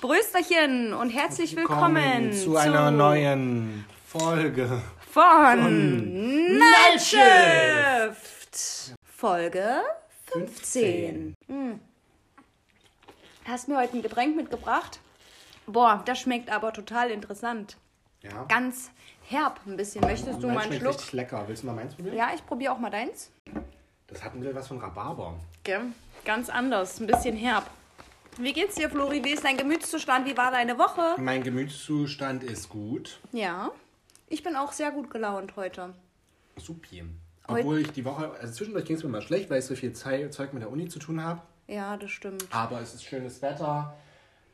Brösterchen und herzlich willkommen, zu einer neuen Folge von Nightshift. Folge 15. Hm. Hast mir heute ein Getränk mitgebracht? Boah, das schmeckt aber total interessant. Ja. Ganz herb ein bisschen. Möchtest du mal einen Schluck? richtig lecker. Willst du mal meins probieren? Ja, ich probiere auch mal deins. Das hat ein bisschen was von Rhabarber. Gell? Ganz anders, ein bisschen herb. Wie geht's dir, Flori? Wie ist dein Gemütszustand? Wie war deine Woche? Mein Gemütszustand ist gut. Ja, ich bin auch sehr gut gelaunt heute. Supi. Obwohl ich die Woche, also zwischendurch ging es mir mal schlecht, weil ich so viel Zeug mit der Uni zu tun habe. Ja, das stimmt. Aber es ist schönes Wetter.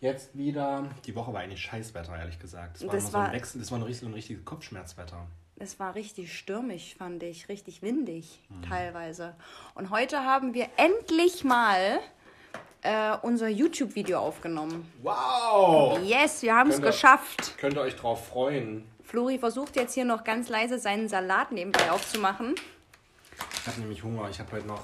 Jetzt wieder. Die Woche war eigentlich Scheißwetter, ehrlich gesagt. Es war, Das so ein war- Wechsel, das war ein richtig, ein richtiges Kopfschmerzwetter. Es war richtig stürmisch, fand ich. Richtig windig Mhm. teilweise. Und heute haben wir endlich mal äh, unser YouTube-Video aufgenommen. Wow! Yes, wir haben es geschafft. Könnt ihr euch drauf freuen. Flori versucht jetzt hier noch ganz leise seinen Salat nebenbei aufzumachen. Ich habe nämlich Hunger. Ich habe heute noch.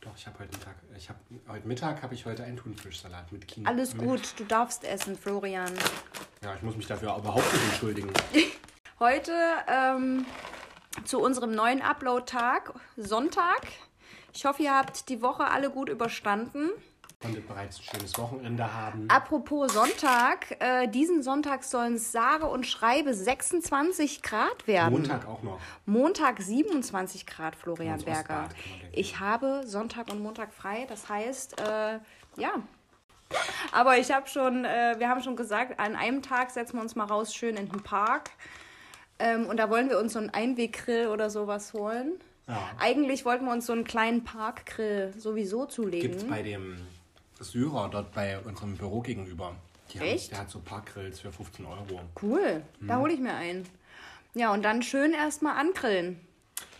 Doch, ich habe heute Mittag. Ich habe heute Mittag habe ich heute einen Thunfischsalat mit Kino. Alles mit, gut, du darfst essen, Florian. Ja, ich muss mich dafür überhaupt nicht entschuldigen. Heute ähm, zu unserem neuen Upload-Tag, Sonntag. Ich hoffe, ihr habt die Woche alle gut überstanden. Konntet bereits ein schönes Wochenende haben. Apropos Sonntag, äh, diesen Sonntag sollen es sage und schreibe 26 Grad werden. Montag auch noch. Montag 27 Grad, Florian Berger. Ich habe Sonntag und Montag frei, das heißt, äh, ja. Aber ich habe schon, äh, wir haben schon gesagt, an einem Tag setzen wir uns mal raus, schön in den Park. Ähm, und da wollen wir uns so einen Einweggrill oder sowas holen. Ja. Eigentlich wollten wir uns so einen kleinen Parkgrill sowieso zulegen. Gibt es bei dem Syrer dort bei unserem Büro gegenüber. Die Echt? Haben, der hat so Parkgrills für 15 Euro. Cool, Mhm. da hole ich mir einen. Ja, und dann schön erstmal angrillen,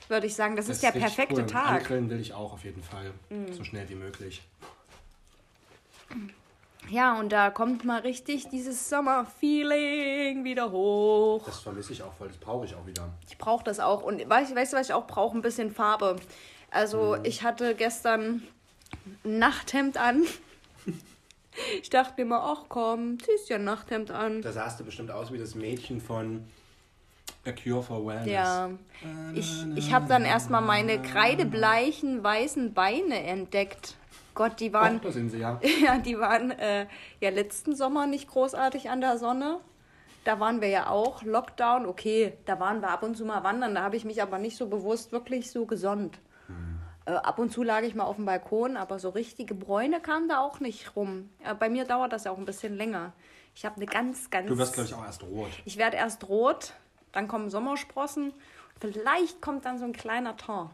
würde ich sagen. Das, ist der perfekte cool. Tag. Mhm. Angrillen will ich auch auf jeden Fall. So schnell wie möglich. Ja, und da kommt mal richtig dieses Sommerfeeling wieder hoch. Das vermisse ich auch voll. Das brauche ich auch wieder. Ich brauche das auch. Und weißt, weißt du, was ich auch brauche? Ein bisschen Farbe. Also, Mhm. ich hatte gestern ein Nachthemd an. Ich dachte mir mal, ach komm, ziehst ja ein Nachthemd an. Da sahst du bestimmt aus wie das Mädchen von A Cure for Wellness. Ja, ich, ich habe dann erstmal meine kreidebleichen weißen Beine entdeckt. Gott, die waren, Ach, da sind sie ja. ja, die waren äh, ja letzten Sommer nicht großartig an der Sonne. Da waren wir ja auch Lockdown. Okay, da waren wir ab und zu mal wandern. Da habe ich mich aber nicht so bewusst wirklich so gesonnt. Äh, ab und zu lag ich mal auf dem Balkon, aber so richtige Bräune kam da auch nicht rum. Äh, bei mir dauert das ja auch ein bisschen länger. Ich habe eine ganz, ganz. Du wirst, glaube ich, auch erst rot. Ich werde erst rot, dann kommen Sommersprossen. Vielleicht kommt dann so ein kleiner Teint.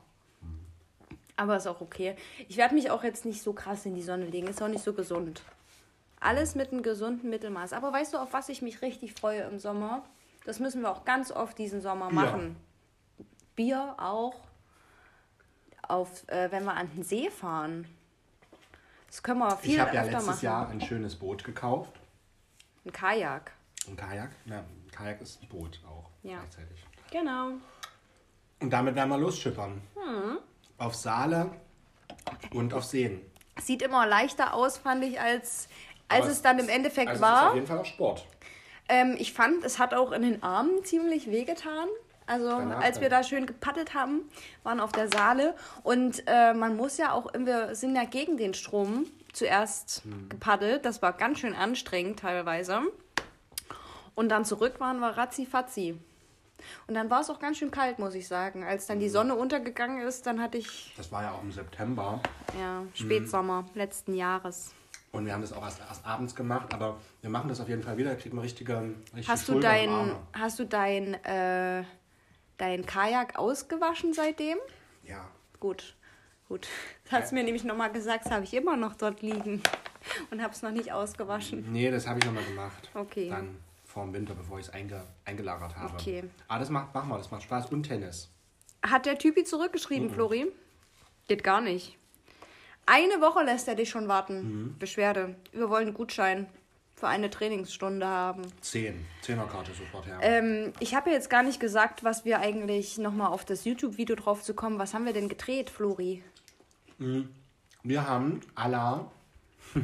Aber ist auch okay. Ich werde mich auch jetzt nicht so krass in die Sonne legen. Ist auch nicht so gesund. Alles mit einem gesunden Mittelmaß. Aber weißt du, auf was ich mich richtig freue im Sommer? Das müssen wir auch ganz oft diesen Sommer machen. Bier auch. Auf, äh, wenn wir an den See fahren. Das können wir viel Ich habe ja öfter letztes machen. Jahr ein schönes Boot gekauft. Ein Kajak. Ein Kajak. Ja, ein Kajak ist ein Boot auch Ja. gleichzeitig. Genau. Und damit werden wir losschippern. Hm. Auf Saale und auf Seen. Sieht immer leichter aus, fand ich, als, als Aber es dann im Endeffekt also Es ist auf war. jeden Fall auch Sport. Ähm, ich fand, es hat auch in den Armen ziemlich wehgetan. Also Danach als wir da schön gepaddelt haben, waren auf der Saale. Und äh, man muss ja auch, wir sind ja gegen den Strom zuerst Hm. gepaddelt. Das war ganz schön anstrengend teilweise. Und dann zurück waren wir ratzi-fatzi. Und dann war es auch ganz schön kalt, muss ich sagen. Als dann die Sonne untergegangen ist, dann hatte ich Das war ja auch im September. ja, Spätsommer letzten Jahres. Und wir haben das auch erst, erst abends gemacht, aber wir machen das auf jeden Fall wieder. Da kriegen wir richtige, richtige Hast du dein, hast du dein, äh, dein Kajak ausgewaschen seitdem? Ja. Gut, gut. Das hast du mir nämlich nochmal gesagt, das habe ich immer noch dort liegen und habe es noch nicht ausgewaschen. Nee, das habe ich nochmal gemacht. Okay. Dann vor dem Winter, bevor ich es einge, eingelagert habe. Okay. Aber das macht, machen wir, das macht Spaß. Und Tennis. Hat der Typi zurückgeschrieben, Flori? Geht gar nicht. Eine Woche lässt er dich schon warten. Beschwerde. Wir wollen einen Gutschein für eine Trainingsstunde haben. Zehn. Zehnerkarte sofort her. Ähm, ich habe ja jetzt gar nicht gesagt, was wir eigentlich nochmal auf das YouTube-Video drauf zu kommen. Was haben wir denn gedreht, Flori? Wir haben à la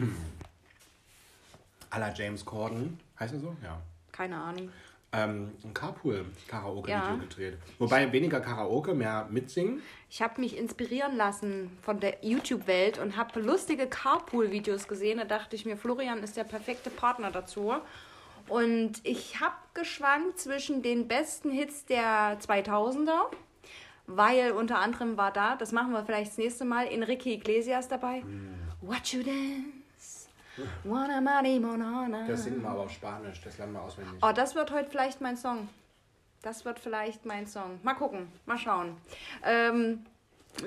à la James Corden, heißt er so? Ja. Keine Ahnung. Ähm, ein Carpool-Karaoke-Video Ja. gedreht. Wobei weniger Karaoke, mehr mitsingen. Ich habe mich inspirieren lassen von der YouTube-Welt und habe lustige Carpool-Videos gesehen. Da dachte ich mir, Florian ist der perfekte Partner dazu. Und ich habe geschwankt zwischen den besten Hits der 2000er, weil unter anderem war da, das machen wir vielleicht das nächste Mal, Enrique Iglesias dabei. What you dance? Das singen wir aber auf Spanisch, das lernen wir auswendig. Oh, das wird heute vielleicht mein Song. Das wird vielleicht mein Song. Mal gucken, mal schauen. Ähm,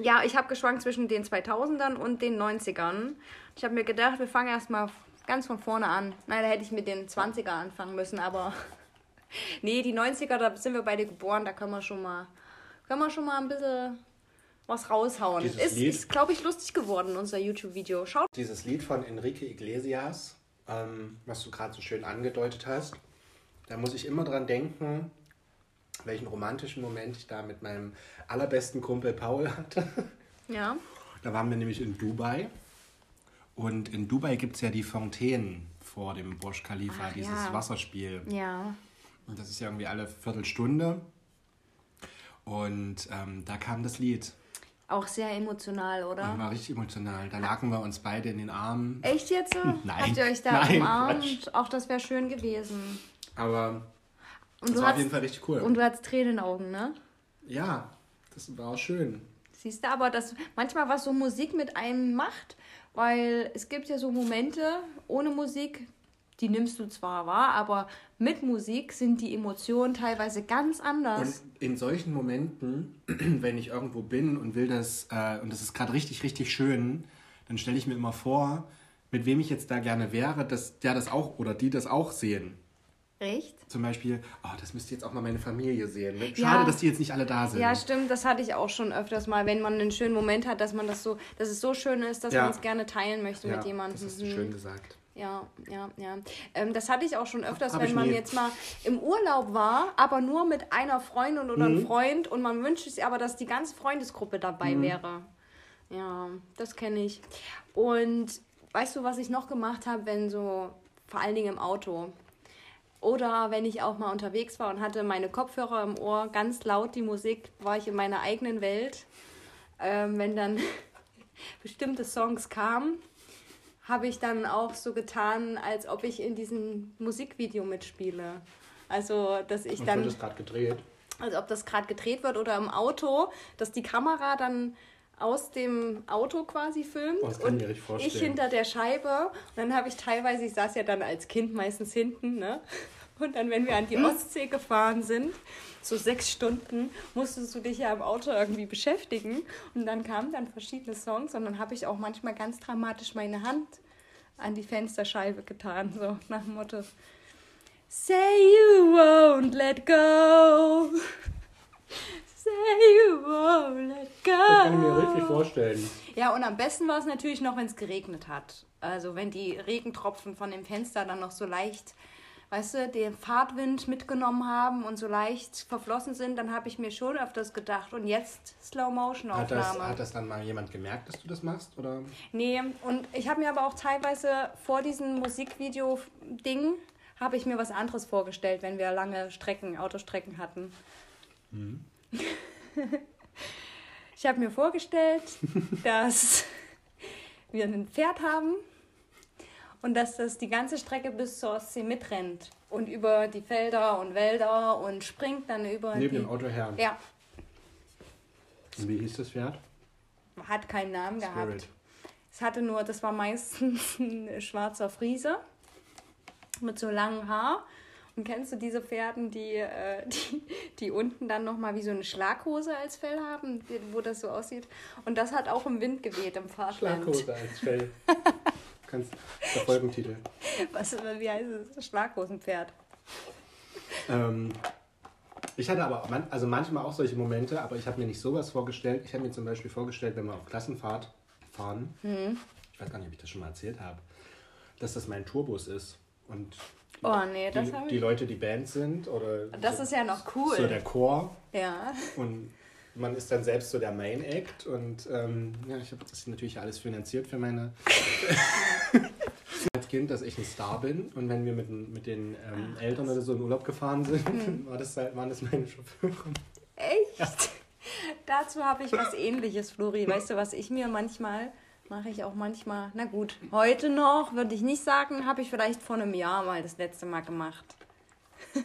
ja, ich habe geschwankt zwischen den 2000ern und den 90ern. Ich habe mir gedacht, wir fangen erstmal ganz von vorne an. Nein, da hätte ich mit den 20er anfangen müssen, aber nee, die 90er, da sind wir beide geboren, da können wir schon mal, können wir schon mal ein bisschen was raushauen. Dieses ist, Lied- ist glaube ich, lustig geworden, unser YouTube-Video. Schaut. Dieses Lied von Enrique Iglesias, ähm, was du gerade so schön angedeutet hast, da muss ich immer dran denken, welchen romantischen Moment ich da mit meinem allerbesten Kumpel Paul hatte. Ja. Da waren wir nämlich in Dubai. Und in Dubai gibt es ja die Fontänen vor dem Burj Khalifa, Ach, dieses ja. Wasserspiel. Ja. Und das ist ja irgendwie alle Viertelstunde. Und ähm, da kam das Lied. Auch sehr emotional, oder? Und war richtig emotional. Da lagen wir uns beide in den Armen. Echt jetzt? Nein. Habt ihr euch da Nein, umarmt? Auch das wäre schön gewesen. Aber Und das du, war auf hast, jeden Fall richtig cool. und du hattest Tränen in den Augen, ne? ja, das war auch schön. Siehst du aber, dass manchmal was so Musik mit einem macht, weil es gibt ja so Momente ohne Musik, die nimmst du zwar wahr, aber mit Musik sind die Emotionen teilweise ganz Und anders. in solchen Momenten, wenn ich irgendwo bin und will das, äh, und das ist gerade richtig, richtig schön, dann stelle ich mir immer vor, mit wem ich jetzt da gerne wäre, dass der das auch oder die das auch sehen. Echt? Zum Beispiel, oh, das müsste jetzt auch mal meine Familie sehen. Schade, Ja. dass die jetzt nicht alle da sind. Ja, stimmt, das hatte ich auch schon öfters mal, wenn man einen schönen Moment hat, dass man das so, dass es so schön ist, dass Ja. man es gerne teilen möchte Ja, mit jemandem. Das Mhm. schön gesagt. Ja, ja, ja. Ähm, das hatte ich auch schon öfters, Hab wenn man nie. jetzt mal im Urlaub war, aber nur mit einer Freundin oder Mhm. einem Freund und man wünscht sich aber, dass die ganze Freundesgruppe dabei Mhm. wäre. Ja, das kenne ich. Und weißt du, was ich noch gemacht habe, wenn so, vor allen Dingen im Auto, oder wenn ich auch mal unterwegs war und hatte meine Kopfhörer im Ohr, ganz laut die Musik, war ich in meiner eigenen Welt. Ähm, wenn dann bestimmte Songs kamen, habe ich dann auch so getan, als ob ich in diesem Musikvideo mitspiele. Also, dass ich Und dann, es gerade gedreht. also ob das gerade gedreht wird oder im Auto, dass die Kamera dann aus dem Auto quasi filmt Oh, das ich und ich vorstellen. hinter der Scheibe. Und dann habe ich teilweise, ich saß ja dann als Kind meistens hinten, ne? Und dann, wenn wir an die Ostsee gefahren sind, so sechs Stunden, musstest du dich ja im Auto irgendwie beschäftigen. Und dann kamen dann verschiedene Songs und dann habe ich auch manchmal ganz dramatisch meine Hand an die Fensterscheibe getan, so nach dem Motto. Say you won't let go. Say you won't let go. Das kann ich mir richtig vorstellen. Ja, und am besten war es natürlich noch, wenn es geregnet hat. Also wenn die Regentropfen von dem Fenster dann noch so leicht, weißt du, den Fahrtwind mitgenommen haben und so leicht verflossen sind, dann habe ich mir schon öfters gedacht. Und jetzt Hat das, Slow-Motion-Aufnahme. hat das dann mal jemand gemerkt, dass du das machst? Oder? Nee, und ich habe mir aber auch teilweise vor diesem Musikvideo-Ding habe ich mir was anderes vorgestellt, wenn wir lange Strecken, Autostrecken hatten. ich habe mir vorgestellt, dass wir ein Pferd haben und dass das die ganze Strecke bis zur Ostsee mitrennt und über die Felder und Wälder und springt dann über Neben die... dem Auto her. Ja, Und wie hieß das Pferd? hat keinen Namen gehabt. Spirit. Es hatte nur, das war meistens ein schwarzer Friese mit so langem Haar. Und kennst du diese Pferden, die, äh, die, die unten dann nochmal wie so eine Schlaghose als Fell haben, wo das so aussieht? Und das hat auch im Wind geweht im Fahrtland. Schlaghose als Fell. Kannst der Folgentitel. Was, wie heißt es? Schlaghosenpferd. Ähm, ich hatte aber man, also manchmal auch solche Momente, aber ich habe mir nicht sowas vorgestellt. Ich habe mir zum Beispiel vorgestellt, wenn wir auf Klassenfahrt fahren, Mhm. ich weiß gar nicht, ob ich das schon mal erzählt habe, dass das mein Tourbus ist. Und Oh nee, die, die. Leute, die Band sind oder Das so, ist ja noch cool. so der Chor ja. und man ist dann selbst so der Main Act und ähm, ja, ich habe das natürlich alles finanziert für meine. Als Kind, dass ich ein Star bin. Und wenn wir mit, den- mit den ähm, Eltern oder so in Urlaub gefahren sind, Hm. war das, halt- waren das meine Chauffeure. Echt? Dazu habe ich was ähnliches, Flori. Weißt du, was ich mir manchmal, mache ich auch manchmal, na gut, heute noch, würde ich nicht sagen, habe ich vielleicht vor einem Jahr mal das letzte Mal gemacht.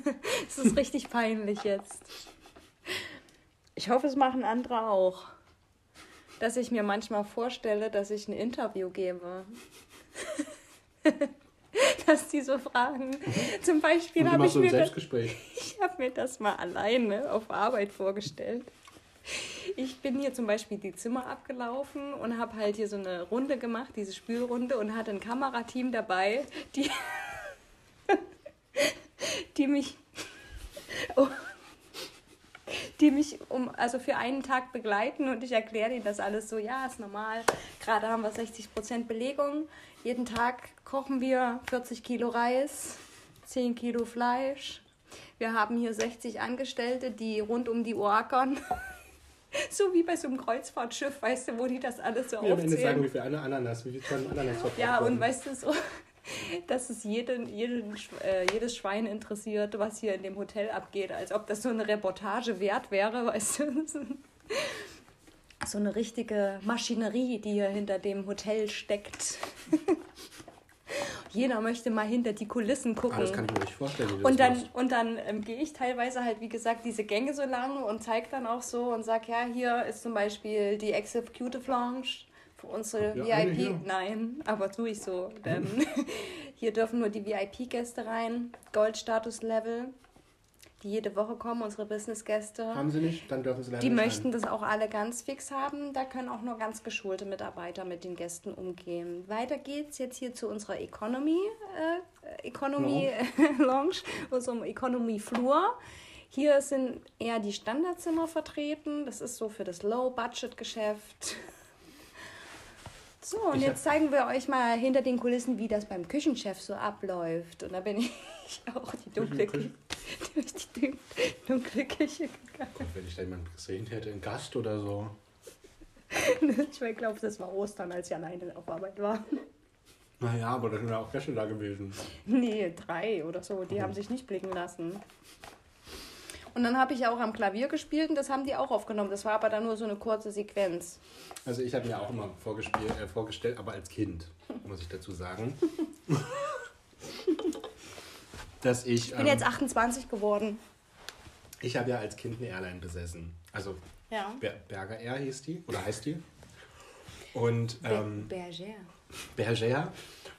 Es ist richtig peinlich jetzt. Ich hoffe, es machen andere auch. Dass ich mir manchmal vorstelle, dass ich ein Interview gebe. dass die so fragen. Zum Beispiel habe ich so mir das ich habe mir das mal alleine auf Arbeit vorgestellt. Ich bin hier zum Beispiel die Zimmer abgelaufen und habe halt hier so eine Runde gemacht, diese Spülrunde, und hatte ein Kamerateam dabei, die, die mich, oh, die mich um, also für einen Tag begleiten und ich erkläre denen das alles so, ja, ist normal. Gerade haben wir 60% Belegung. Jeden Tag kochen wir 40 Kilo Reis, 10 Kilo Fleisch. Wir haben hier 60 Angestellte, die rund um die Uhr ackern. So wie bei so einem Kreuzfahrtschiff, weißt du, wo die das alles so Mir am Ende sagen, aufzählen. wie viel eine Ananas, wie viel Tonnen Ananas Ja, und weißt du so, dass es jeden, jeden, äh, jedes Schwein interessiert, was hier in dem Hotel abgeht, als ob das so eine Reportage wert wäre, weißt du. So eine richtige Maschinerie, die hier hinter dem Hotel steckt. Jeder möchte mal hinter die Kulissen gucken. Ah, das kann ich mir nicht vorstellen. Und dann, machst. und dann ähm, gehe ich teilweise halt, wie gesagt, diese Gänge so lang und zeige dann auch so und sage, ja, hier ist zum Beispiel die Executive Lounge für unsere VIP. Nein, aber tue ich so. Denn hier dürfen nur die VIP-Gäste rein, Goldstatus-Level, die jede Woche kommen, unsere Business-Gäste. Haben sie nicht, dann dürfen sie leider Die nicht möchten das auch alle ganz fix haben. Da können auch nur ganz geschulte Mitarbeiter mit den Gästen umgehen. Weiter geht's jetzt hier zu unserer Economy, äh, Economy Lounge, unserem Economy Flur. Hier sind eher die Standardzimmer vertreten. Das ist so für das Low-Budget-Geschäft. So, und Ich jetzt zeigen wir euch mal hinter den Kulissen, wie das beim Küchenchef so abläuft. Und da bin ich auch die dunkle, durch die dunkle Küche gegangen. Gott, wenn ich da jemanden gesehen hätte, ein Gast oder so. Ich glaube, das war Ostern, als ich alleine auf Arbeit war. Naja, aber da sind ja auch Gäste da gewesen. Nee, drei oder so. Die haben sich nicht blicken lassen. Und dann habe ich auch am Klavier gespielt und das haben die auch aufgenommen. Das war aber dann nur so eine kurze Sequenz. Also ich habe mir auch immer vorgespielt, äh, vorgestellt, aber als Kind, muss ich dazu sagen. dass ich, Ich bin ähm, jetzt 28 geworden. ich habe ja als Kind eine Airline besessen. Also Ja. Ber Berger Air hieß die, oder heißt die. Und ähm, Berger. Berger.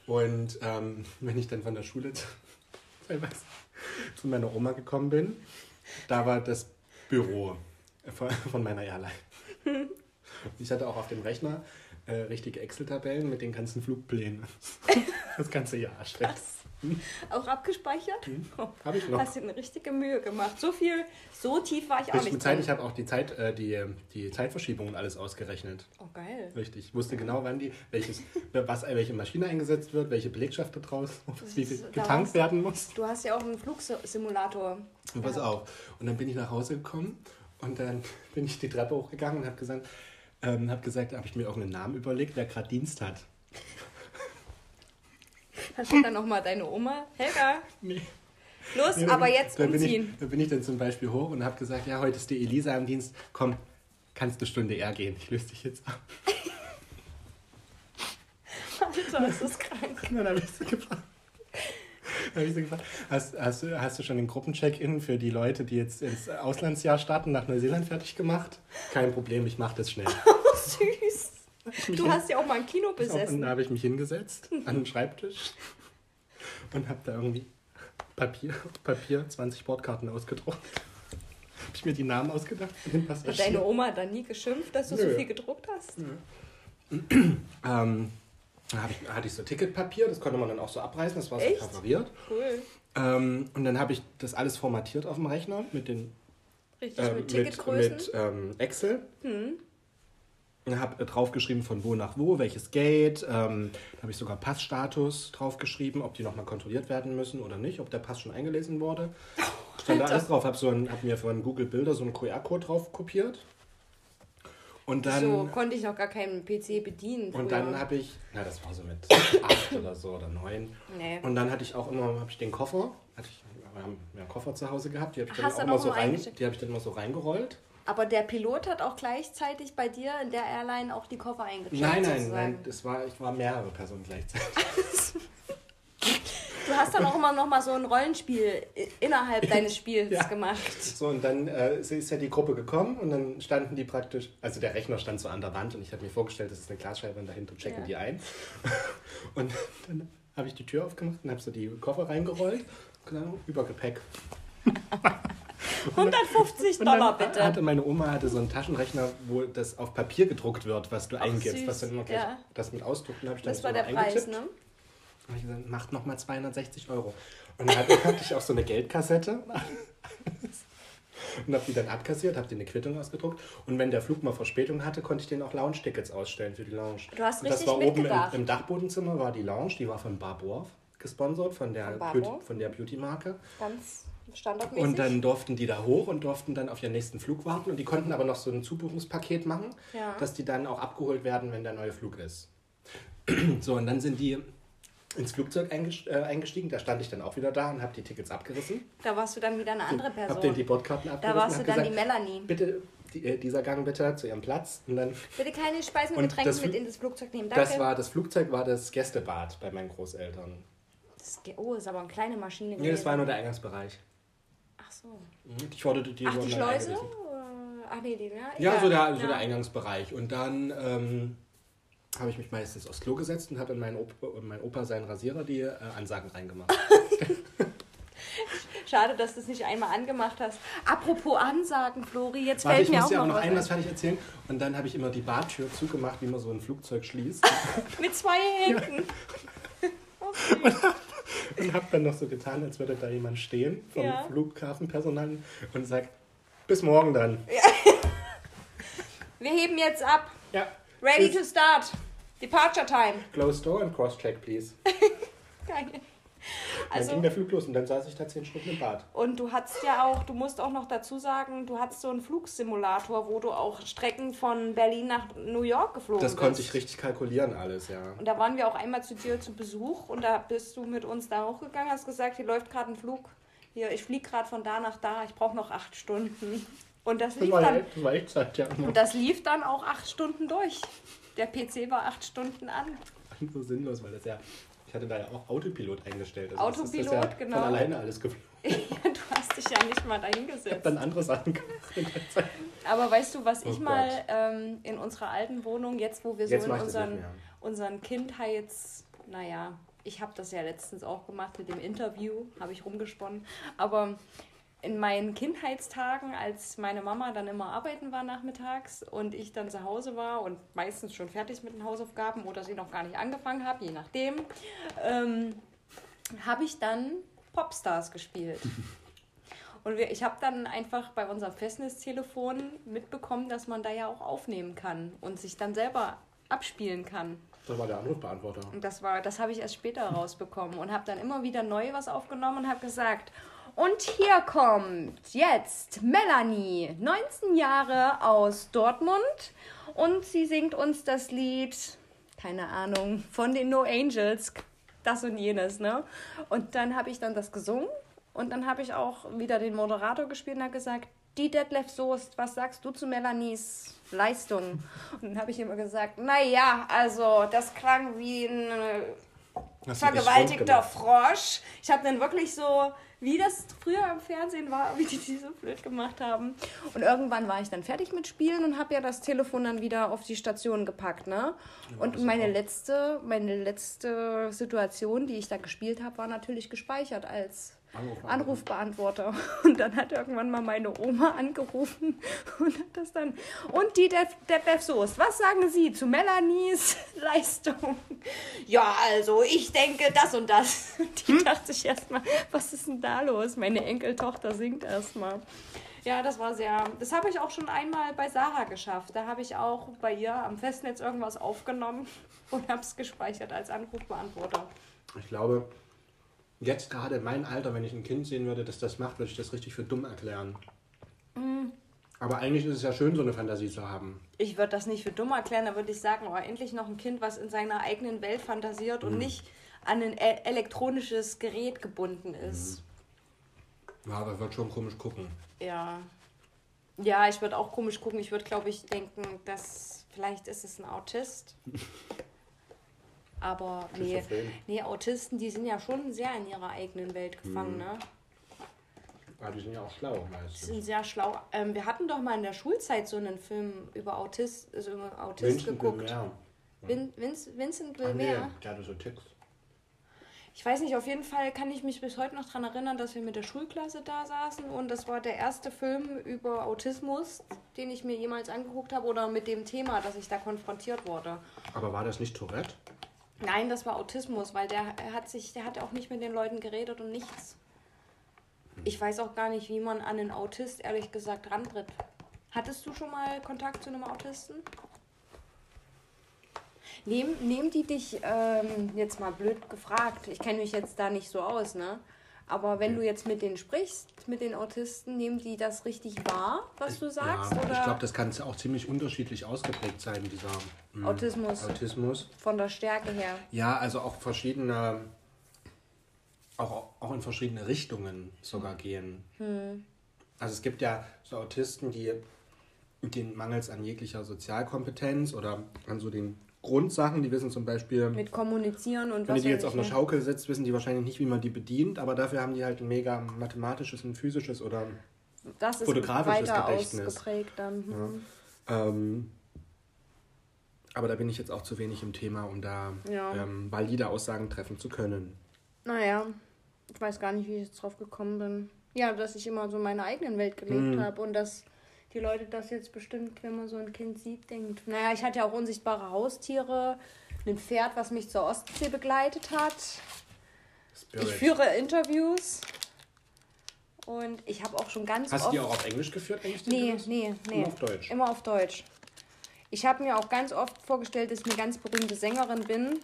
Und ähm, wenn ich dann von der Schule zu meiner Oma gekommen bin, da war das Büro von, meiner Airline. Ich hatte auch auf dem Rechner äh, richtige Excel-Tabellen mit den ganzen Flugplänen. Das ganze Jahr. Auch abgespeichert? Oh, Habe ich noch. Hast du eine richtige Mühe gemacht. So viel, so tief war ich auch Ich, nicht Zeit, ich habe auch die, Zeit, äh, die, die Zeitverschiebung und alles ausgerechnet. Oh, geil. Richtig. Ich wusste genau, wann die, welches, was, welche Maschine eingesetzt wird, welche Belegschaft da draus, wie viel getankt hast- werden muss. Du hast ja auch einen Flugsimulator. Und pass auf. Und dann bin ich nach Hause gekommen und dann bin ich die Treppe hochgegangen und habe gesagt, ähm, hab gesagt, habe ich mir irgendeinen Namen überlegt, wer gerade Dienst hat. Da steht dann nochmal deine Oma. Helga, Nee. los, Nee, aber jetzt da bin, ich, umziehen. da bin ich dann zum Beispiel hoch und habe gesagt, ja, heute ist die Elisa am Dienst. Komm, kannst eine Stunde eher gehen. Ich löse dich jetzt ab. Alter, das ist krank. Dann habe ich sie gefragt. Hab ich sie gefragt, hast, hast, du, hast du schon den Gruppencheck-In für die Leute, die jetzt ins Auslandsjahr starten, nach Neuseeland fertig gemacht? Kein Problem, ich mache das schnell. Süß. Du hast ja auch mal ein Kino Und besessen. da habe ich mich hingesetzt an den Schreibtisch und habe da irgendwie Papier, Papier 20 Bordkarten ausgedruckt. Habe ich mir die Namen ausgedacht von den Hat deine Passagieren. Oma dann nie geschimpft, dass du so Nö. viel gedruckt hast? Ähm, da ich, hatte ich so Ticketpapier, das konnte man dann auch so abreißen, das war so Echt? perforiert. Cool. Ähm, und dann habe ich das alles formatiert auf dem Rechner mit den Richtig ähm, mit mit, Ticketgrößen. mit ähm, Excel. Hm. Und habe draufgeschrieben von wo nach wo, welches Gate. Ähm, da habe ich sogar Passstatus draufgeschrieben, ob die nochmal kontrolliert werden müssen oder nicht, ob der Pass schon eingelesen wurde. Stand da alles drauf. Habe so ein, hab mir von Google Bilder so einen QR-Code drauf kopiert. Und dann, so konnte ich noch gar keinen PC bedienen. und früher. dann habe ich, na das war so mit acht oder so oder neun. Nee. Und dann hatte ich auch immer, habe ich den Koffer, hatte ich, wir haben ja einen Koffer zu Hause gehabt, die habe ich dann auch immer so rein, die habe ich dann immer so reingerollt. Aber der Pilot hat auch gleichzeitig bei dir in der Airline auch die Koffer eingecheckt. Nein, nein, sozusagen. nein, das war, ich war mehrere Personen gleichzeitig. Du hast dann auch immer noch mal so ein Rollenspiel innerhalb deines Spiels Ja. gemacht. So, und dann äh, ist ja die Gruppe gekommen und dann standen die praktisch, also der Rechner stand so an der Wand und ich habe mir vorgestellt, das ist eine Glasscheibe und dahinter checken Ja. die ein. Und dann habe ich die Tür aufgemacht und habe so die Koffer reingerollt. Genau, Übergepäck. 150 Und Dollar bitte. hatte meine Oma hatte so einen Taschenrechner, wo das auf Papier gedruckt wird, was du eingibst, süß, was dann immer gleich ja. das mit ausdruckt. Und habe ich dann Das war der Preis, ne? Und ich gesagt, macht nochmal 260 Euro. Und dann hatte, ich auch so eine Geldkassette und habe die dann abkassiert, habe die eine Quittung ausgedruckt. Und wenn der Flug mal Verspätung hatte, konnte ich den auch Lounge-Tickets ausstellen für die Lounge. Du hast und das war oben im, im Dachbodenzimmer, war die Lounge, die war von Barbour gesponsert, von der? Beauty, von der Beauty-Marke. Ganz standardmäßig. Und dann durften die da hoch und durften dann auf ihren nächsten Flug warten. Und die konnten aber noch so ein Zubuchungspaket machen, Ja. dass die dann auch abgeholt werden, wenn der neue Flug ist. so, und dann sind die ins Flugzeug äh, eingestiegen. Da stand ich dann auch wieder da und habe die Tickets abgerissen. da warst du dann wieder eine andere Habe denen die Person. Bordkarten Da abgerissen. warst du hab dann die gesagt, Melanie. Bitte, die, äh, dieser Gang bitte zu ihrem Platz. Und dann, Bitte keine Speisen und Getränke mit in das Flugzeug nehmen. Danke. das war das Flugzeug war das Gästebad bei meinen Großeltern. Das oh, ist aber eine kleine Maschine Nee, das war gewesen. nur der Eingangsbereich. So. Ich wurde die Ach, die Schleuse? Ach nee, die, ja. Ja, egal. so der, so Ja. der Eingangsbereich. Und dann ähm, habe ich mich meistens aufs Klo gesetzt und habe in meinen Opa, in meinen Opa seinen Rasierer die äh, Ansagen reingemacht. Schade, dass du es nicht einmal angemacht hast. Apropos Ansagen, Flori, jetzt Warte, fällt ich mir muss auch dir noch, auch noch was ein was fertig erzählen. Und dann habe ich immer die Badtür zugemacht, wie man so ein Flugzeug schließt. Mit zwei Händen. und habe dann noch so getan, als würde da jemand stehen vom Ja. Flughafenpersonal und sagt, bis morgen dann. Wir heben jetzt ab. Ja. Ready Tschüss. to start. Departure time. Close door and cross-check, please. Geil. Dann Also, ging der Flug los und dann saß ich da zehn Stunden im Bad. und du hattest ja auch, du musst auch noch dazu sagen, du hattest so einen Flugsimulator, wo du auch Strecken von Berlin nach New York geflogen Das bist. konnte ich richtig kalkulieren alles, ja. Und da waren wir auch einmal zu dir zu Besuch und da bist du mit uns da hochgegangen, hast gesagt, hier läuft gerade ein Flug. Hier, ich fliege gerade von da nach da, ich brauche noch acht Stunden. Und das Das lief dann, das war echt Zeit, ja. und das lief dann auch acht Stunden durch. Der PC war acht Stunden an. so sinnlos, weil das ja, ich hatte da ja auch Autopilot eingestellt. das Autopilot, ist das ja genau. Von alleine alles geflogen. Ja, du hast dich ja nicht mal Ich habe dahingesetzt. dann andere Sachen gemacht in der Zeit. Aber weißt du, was Oh ich mal Gott. ähm, in unserer alten Wohnung, jetzt wo wir so Jetzt in unseren, unseren Kindheits... Naja, ich habe das ja letztens auch gemacht mit dem Interview, habe ich rumgesponnen. Aber in meinen Kindheitstagen, als meine Mama dann immer arbeiten war nachmittags und ich dann zu Hause war und meistens schon fertig mit den Hausaufgaben oder sie noch gar nicht angefangen habe, je nachdem, ähm, habe ich dann Popstars gespielt. Und wir, ich habe dann einfach bei unserem Festnetztelefon mitbekommen, dass man da ja auch aufnehmen kann und sich dann selber abspielen kann. Das war der Anrufbeantworter. Und das war, das habe ich erst später rausbekommen und habe dann immer wieder neu was aufgenommen und habe gesagt, und hier kommt jetzt Melanie, 19 Jahre aus Dortmund und sie singt uns das Lied, keine Ahnung, von den No Angels, das und jenes, ne? Und dann habe ich dann das gesungen und dann habe ich auch wieder den Moderator gespielt und habe gesagt, die Detlef Soest, was sagst du zu Melanies Leistung? Und dann habe ich immer gesagt, naja, also das klang wie ein richtig vergewaltigter Frosch. Ich habe dann wirklich so, wie das früher im Fernsehen war, wie die die so blöd gemacht haben. Und irgendwann war ich dann fertig mit Spielen und habe ja das Telefon dann wieder auf die Station gepackt, ne? Und meine letzte, meine letzte Situation, die ich da gespielt habe, war natürlich gespeichert als Anrufbeantworter. Anrufbeantworter. Und dann hat irgendwann mal meine Oma angerufen und hat das dann. Und die Detlef Soest, was sagen Sie zu Melanies Leistung? Ja, also ich denke das und das. Die dachte ich erstmal, was ist denn da los? Meine Enkeltochter singt erstmal. Ja, das war sehr. Das habe ich auch schon einmal bei Sarah geschafft. Da habe ich auch bei ihr am Festnetz irgendwas aufgenommen und habe es gespeichert als Anrufbeantworter. Ich glaube, jetzt gerade in meinem Alter, wenn ich ein Kind sehen würde, das das macht, würde ich das richtig für dumm erklären. Aber eigentlich ist es ja schön, so eine Fantasie zu haben. Ich würde das nicht für dumm erklären, da würde ich sagen, oh, endlich noch ein Kind, was in seiner eigenen Welt fantasiert und nicht an ein e elektronisches Gerät gebunden ist. Ja, aber wird schon komisch gucken. Ja. Ja, ich würde auch komisch gucken. Ich würde, glaube ich, denken, dass vielleicht ist es ein Autist. Aber nee, nee, Autisten, die sind ja schon sehr in ihrer eigenen Welt gefangen, ne? Aber die sind ja auch schlau Die meistens. sind sehr schlau. Ähm, wir hatten doch mal in der Schulzeit so einen Film über Autist, also über Autist Vincent geguckt. Gilmore. Vin, Vince, Vincent Ach nee, Gilmer. der hatte so Ticks. Ich weiß nicht, auf jeden Fall kann ich mich bis heute noch daran erinnern, dass wir mit der Schulklasse da saßen und das war der erste Film über Autismus, den ich mir jemals angeguckt habe oder mit dem Thema, dass ich da konfrontiert wurde. Aber war das nicht Tourette? Nein, das war Autismus, weil der er hat sich, der hat auch nicht mit den Leuten geredet und nichts. Ich weiß auch gar nicht, wie man an einen Autist ehrlich gesagt rantritt. Hattest du schon mal Kontakt zu einem Autisten? Nehmen, nehmen die dich, ähm, jetzt mal blöd gefragt, ich kenne mich jetzt da nicht so aus, ne? Aber wenn du jetzt mit denen sprichst, mit den Autisten, nehmen die das richtig wahr, was du sagst? ja, oder ich glaube, das kann auch ziemlich unterschiedlich ausgeprägt sein, dieser mm, Autismus Autismus. von der Stärke her? Ja, also auch verschiedene, auch, auch in verschiedene Richtungen sogar gehen. Also es gibt ja so Autisten, die den mangels an jeglicher Sozialkompetenz oder an so den Grundsachen, die wissen zum Beispiel, Mit Kommunizieren und wenn was die jetzt auf einer ich, ne? Schaukel sitzt, wissen die wahrscheinlich nicht, wie man die bedient, aber dafür haben die halt ein mega mathematisches und physisches oder Das ist fotografisches Gedächtnis. ausgeprägt dann. Hm. Ähm, aber da bin ich jetzt auch zu wenig im Thema, um da Ja. ähm, valide Aussagen treffen zu können. Naja, ich weiß gar nicht, wie ich jetzt drauf gekommen bin. Ja, dass ich immer so in meiner eigenen Welt gelebt Hm. habe und dass die Leute das jetzt bestimmt, wenn man so ein Kind sieht, denkt. Naja, ich hatte ja auch unsichtbare Haustiere, ein Pferd, was mich zur Ostsee begleitet hat. Spirit. Ich führe Interviews und ich habe auch schon ganz Hast du oft... die auch auf Englisch geführt, eigentlich? Nee, Interviews? nee, nee. Immer auf Deutsch. Immer auf Deutsch. Ich habe mir auch ganz oft vorgestellt, dass ich eine ganz berühmte Sängerin bin,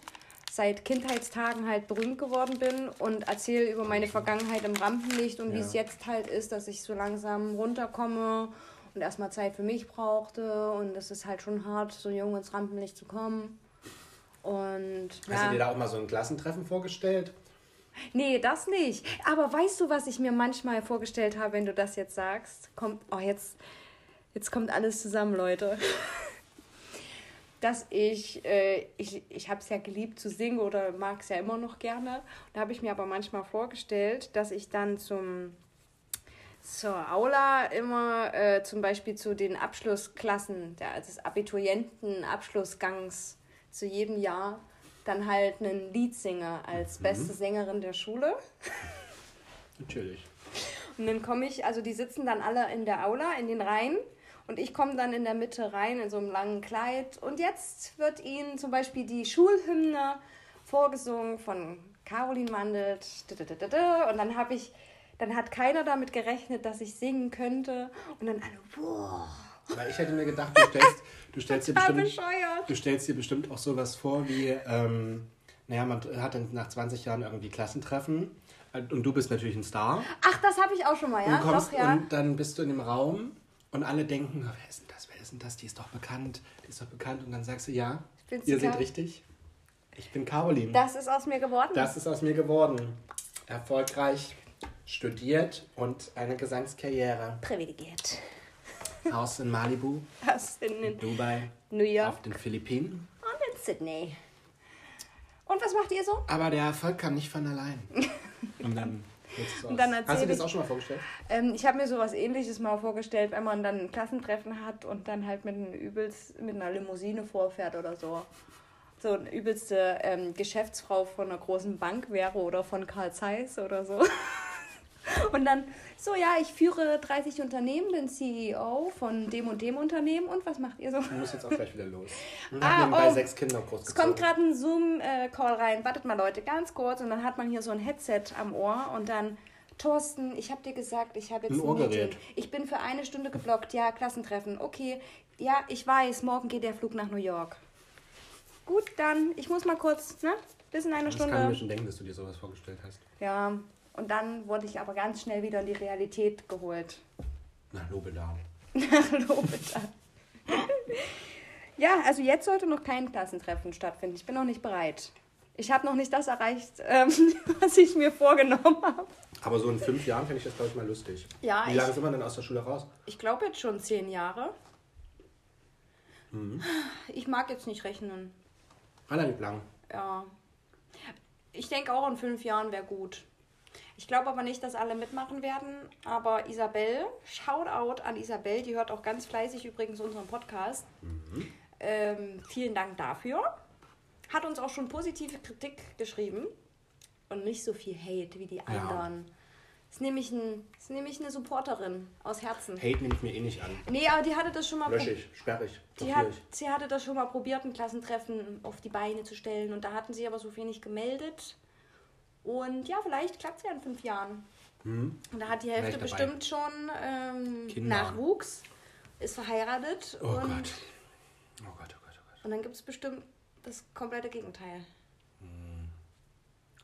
seit Kindheitstagen halt berühmt geworden bin und erzähle über meine Vergangenheit im Rampenlicht und wie Ja. es jetzt halt ist, dass ich so langsam runterkomme und erstmal Zeit für mich brauchte und es ist halt schon hart, so jung ins Rampenlicht zu kommen. Und Hast du ja. dir da auch mal so ein Klassentreffen vorgestellt? Nee, das nicht. Aber weißt du, was ich mir manchmal vorgestellt habe, wenn du das jetzt sagst? Kommt, oh, jetzt, jetzt kommt alles zusammen, Leute. Dass ich, äh, ich, ich habe es ja geliebt zu singen oder mag es ja immer noch gerne. Da habe ich mir aber manchmal vorgestellt, dass ich dann zum, zur Aula immer äh, zum Beispiel zu den Abschlussklassen, der, des Abiturienten-Abschlussgangs zu jedem Jahr dann halt ein Lied singe als beste Sängerin der Schule. Natürlich. Und dann komme ich, also die sitzen dann alle in der Aula, in den Reihen. Und ich komme dann in der Mitte rein in so einem langen Kleid. Und jetzt wird ihnen zum Beispiel die Schulhymne vorgesungen von Caroline Mandelt. Und dann habe ich, dann hat keiner damit gerechnet, dass ich singen könnte. Und dann alle, boah, Weil ich hätte mir gedacht, du stellst, du stellst dir bestimmt, bescheuert. du stellst dir bestimmt auch sowas vor wie, ähm, naja, man hat dann nach 20 Jahren irgendwie Klassentreffen äh, und du bist natürlich ein Star Ach, das habe ich auch schon mal, ja? und kommst Doch, ja. und dann bist du in dem Raum und alle denken, wer ist denn das, wer ist denn das, die ist doch bekannt, die ist doch bekannt und dann sagst du, ja, ihr seht richtig, ich bin Caroline. Das ist aus mir geworden. Das ist aus mir geworden. Erfolgreich studiert und eine Gesangskarriere. privilegiert. Haus in Malibu, Das in, in Dubai, New York auf den Philippinen. und in Sydney. Und was macht ihr so? Aber der Erfolg kam nicht von allein. Und dann, Und dann Hast du dir ich- das auch schon mal vorgestellt? Ähm, ich habe mir sowas ähnliches mal vorgestellt, wenn man dann ein Klassentreffen hat und dann halt mit, einem übelst, mit einer Limousine vorfährt oder so. So eine übelste ähm, Geschäftsfrau von einer großen Bank wäre oder von Karl Zeiss oder so. Und dann, so ja, ich führe 30 Unternehmen, bin CEO von dem und dem Unternehmen und was macht ihr so? Du musst jetzt auch gleich wieder los. Und Ah, oh. sechs Kinder Es großgezogen. kommt gerade ein Zoom-Call rein. Wartet mal, Leute, ganz kurz. Und dann hat man hier so ein Headset am Ohr und dann. Thorsten, ich habe dir gesagt, ich habe jetzt Ein Ohrgerät. Meeting. Ich bin für eine Stunde geblockt. Ja, Klassentreffen. Okay. Ja, ich weiß, morgen geht der Flug nach New York. Gut, dann, ich muss mal kurz, ne? Bis in einer Das kann ich Stunde. mir schon denken, dass du dir sowas vorgestellt hast. Ja, und dann wurde ich aber ganz schnell wieder in die Realität geholt. Nach Nobelau. Hallo, bitte. ja, also jetzt sollte noch kein Klassentreffen stattfinden. Ich bin noch nicht bereit. Ich habe noch nicht das erreicht, ähm, was ich mir vorgenommen habe. Aber so in fünf Jahren finde ich das, glaube ich, mal lustig. Ja, Wie ich- lange sind wir denn aus der Schule raus? Ich glaube jetzt schon zehn Jahre. Ich mag jetzt nicht rechnen. Relativ lang. Ja. Ich denke auch in fünf Jahren wäre gut. Ich glaube aber nicht, dass alle mitmachen werden. Aber Isabel, Shoutout an Isabel, die hört auch ganz fleißig übrigens unseren Podcast. Ähm, vielen Dank dafür. Hat uns auch schon positive Kritik geschrieben. Und nicht so viel Hate wie die anderen. Ist nämlich, ein, ist nämlich eine Supporterin aus Herzen. Hate nehme ich mir eh nicht an. Nee, aber die hatte das schon mal sperre ich, die hat, sie hatte das schon mal probiert, ein Klassentreffen auf die Beine zu stellen. Und da hatten sie aber so nicht gemeldet. Und ja, vielleicht klappt es ja in fünf Jahren. Und da hat die Hälfte Hm. bestimmt schon ähm. Nachwuchs, ist verheiratet. Oh und, Gott. Oh Gott, oh Gott, oh Gott. und dann gibt es bestimmt das komplette Gegenteil.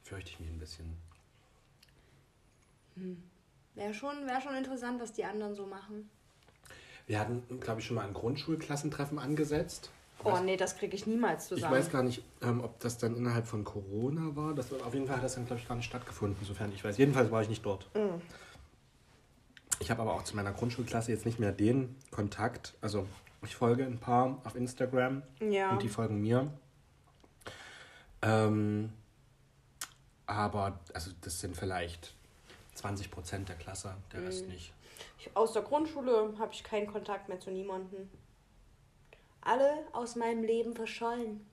Fürchte ich mich ein bisschen. Wäre schon, wär schon interessant, was die anderen so machen. Wir hatten, glaube ich, schon mal ein Grundschulklassentreffen angesetzt. Ich Oh nee, das kriege ich niemals ich zusammen. weiß gar nicht, ähm, ob das dann innerhalb von Corona war. Das, auf jeden Fall hat das dann, glaube ich, gar nicht stattgefunden, sofern ich weiß. Jedenfalls war ich nicht dort. Mhm. Ich habe aber auch zu meiner Grundschulklasse jetzt nicht mehr den Kontakt. Also ich folge ein paar auf Instagram Ja. und die folgen mir. Ähm, aber also das sind vielleicht 20 Prozent der Klasse, der. Rest nicht. Ich, aus der Grundschule habe ich keinen Kontakt mehr zu niemandem. Alle aus meinem Leben verschollen.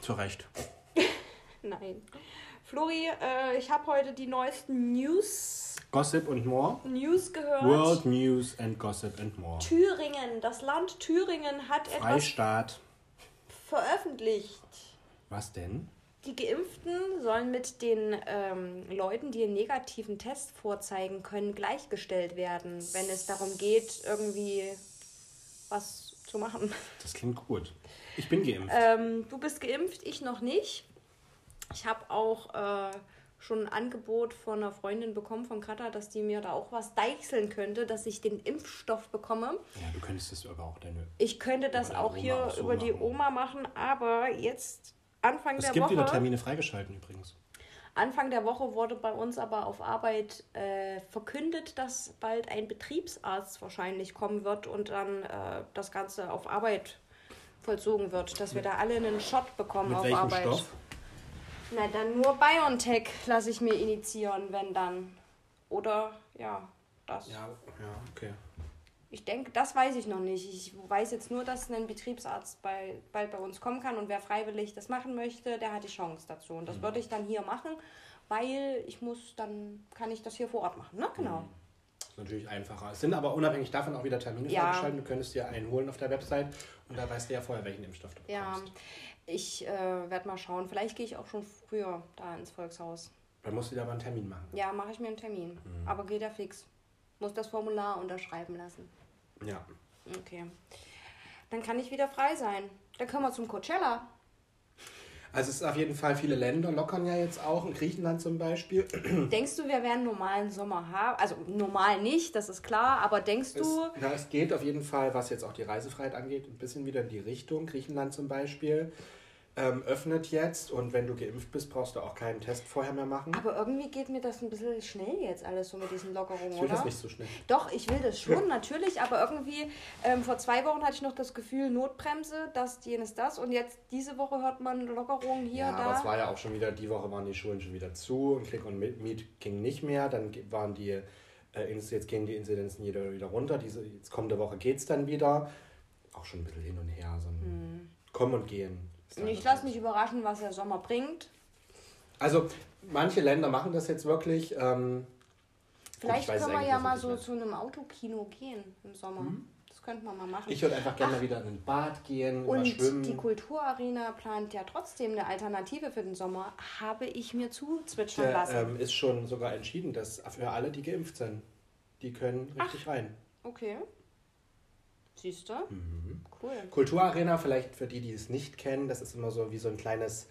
Zu Recht. Nein. Flori, äh, ich habe heute die neuesten News, Gossip und more. News gehört. World News and Gossip and more. Thüringen, das Land Thüringen hat etwas Freistaat. veröffentlicht. Was denn? Die Geimpften sollen mit den ähm, Leuten, die einen negativen Test vorzeigen können, gleichgestellt werden, wenn es darum geht, irgendwie was zu machen. Das klingt gut. Ich bin geimpft. Ähm, du bist geimpft, ich noch nicht. Ich habe auch äh, schon ein Angebot von einer Freundin bekommen, von Katha, dass die mir da auch was deichseln könnte, dass ich den Impfstoff bekomme. ja, du könntest das aber auch deine. Ich könnte das auch Oma hier so über die machen. Oma machen, aber jetzt Anfang Es der gibt wieder Woche. Termine freigeschalten übrigens. Anfang der Woche wurde bei uns aber auf Arbeit äh, verkündet, dass bald ein Betriebsarzt wahrscheinlich kommen wird und dann äh, das Ganze auf Arbeit vollzogen wird, dass wir da alle einen Shot bekommen Mit auf welchem Arbeit. Stoff? Na, dann nur BioNTech lasse ich mir initiieren, wenn dann. Oder ja, das. Ja, ja, okay. Ich denke, das weiß ich noch nicht. Ich weiß jetzt nur, dass ein Betriebsarzt bei, bald bei uns kommen kann und wer freiwillig das machen möchte, der hat die Chance dazu. Und das Mhm. würde ich dann hier machen, weil ich muss, dann kann ich das hier vor Ort machen. Ne? Genau. ist natürlich einfacher. Es sind aber unabhängig davon auch wieder Termine Ja. freigeschalten. Du könntest dir einen holen auf der Website und da weißt du ja vorher, welchen Impfstoff du Ja, bekommst. ich äh, werde mal schauen. Vielleicht gehe ich auch schon früher da ins Volkshaus. Dann musst du dir aber einen Termin machen. Ja, mache ich mir einen Termin. Mhm. Aber geht ja fix. Muss das Formular unterschreiben lassen. Ja. Okay. Dann kann ich wieder frei sein. Dann können wir zum Coachella. Also es ist auf jeden Fall, viele Länder lockern ja jetzt auch, in Griechenland zum Beispiel. Denkst du, wir werden einen normalen Sommer haben? Also normal nicht, das ist klar, aber denkst Es, du, na, es geht auf jeden Fall, was jetzt auch die Reisefreiheit angeht, ein bisschen wieder in die Richtung. Griechenland zum Beispiel ähm, öffnet jetzt und wenn du geimpft bist, brauchst du auch keinen Test vorher mehr machen. aber irgendwie geht mir das ein bisschen schnell jetzt alles so mit diesen Lockerungen, Ich will oder? das nicht so schnell. Doch, ich will das schon, natürlich, aber irgendwie, ähm, vor zwei Wochen hatte ich noch das Gefühl, Notbremse, das, jenes, das. Und jetzt, diese Woche hört man Lockerungen hier, ja, da. aber es war ja auch schon wieder, die Woche waren die Schulen schon wieder zu und Click und Meet ging nicht mehr. Dann waren die, äh, jetzt gehen die Inzidenzen wieder, wieder runter. Diese, jetzt kommende Woche geht es dann wieder. Auch schon ein bisschen hin und her. So ein Kommen und Gehen. Ich lasse mich überraschen, was der Sommer bringt. Also, manche Länder machen das jetzt wirklich. Ähm, Vielleicht können wir ja mal so zu einem Autokino gehen im Sommer. Das könnte man mal machen. ich würde einfach gerne mal wieder in ein Bad gehen, Und schwimmen. die Kulturarena plant ja trotzdem eine Alternative für den Sommer, habe ich mir zuzwitschern Der, lassen. ähm, ist schon sogar entschieden, dass für alle, die geimpft sind, die können richtig rein. Okay. Siehst du? Mhm. Cool. Kulturarena, vielleicht für die, die es nicht kennen, das ist immer so wie so ein kleines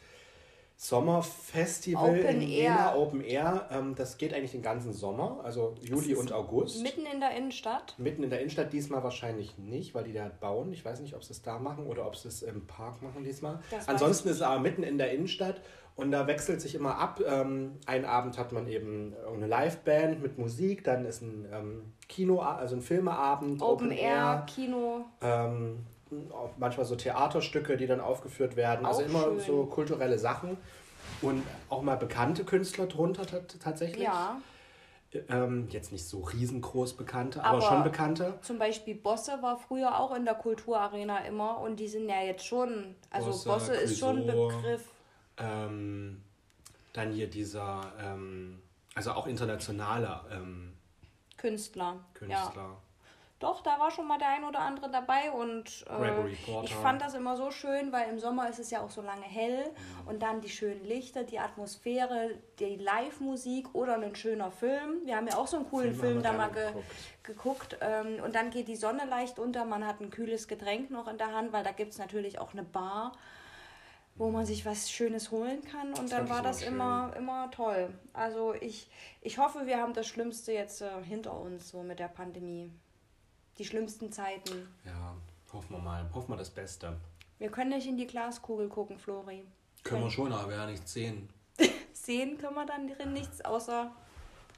Sommerfestival Open in Jena, Open Air. Ähm, das geht eigentlich den ganzen Sommer, also Juli und August. Mitten in der Innenstadt? Mitten in der Innenstadt, diesmal wahrscheinlich nicht, weil die da bauen. Ich weiß nicht, ob sie es da machen oder ob sie es im Park machen diesmal. Das Ansonsten ist es aber mitten in der Innenstadt und da wechselt sich immer ab. Ähm, einen Abend hat man eben eine Liveband mit Musik, dann ist ein ähm, Kino, also ein Filmeabend. Open, Open Air, Air, Kino. Ähm, manchmal so Theaterstücke, die dann aufgeführt werden. Also auch also immer schön. so kulturelle Sachen. Und auch mal bekannte Künstler drunter tatsächlich. Ja. Ähm, jetzt nicht so riesengroß bekannte, aber, aber, schon bekannte. Zum Beispiel Bosse war früher auch in der Kulturarena immer und die sind ja jetzt schon, also Bosse, Bosse ist schon ein Begriff. Ähm, dann hier dieser, ähm, also auch internationaler ähm, Künstler. Künstler. Ja. Doch, da war schon mal der ein oder andere dabei und äh, ich fand das immer so schön, weil im Sommer ist es ja auch so lange hell mhm. und dann die schönen Lichter, die Atmosphäre, die Live-Musik oder ein schöner Film. Wir haben ja auch so einen coolen Film, Film da mal ge geguckt, geguckt ähm, und dann geht die Sonne leicht unter, man hat ein kühles Getränk noch in der Hand, weil da gibt es natürlich auch eine Bar wo man sich was Schönes holen kann. Und das dann war das immer, immer toll. Also ich, ich hoffe, wir haben das Schlimmste jetzt äh, hinter uns, so mit der Pandemie die schlimmsten Zeiten. Ja, hoffen wir mal. Hoffen wir das Beste. Wir können nicht in die Glaskugel gucken, Flori. Können wir schon, aber ja nichts sehen. sehen können wir dann drin nichts außer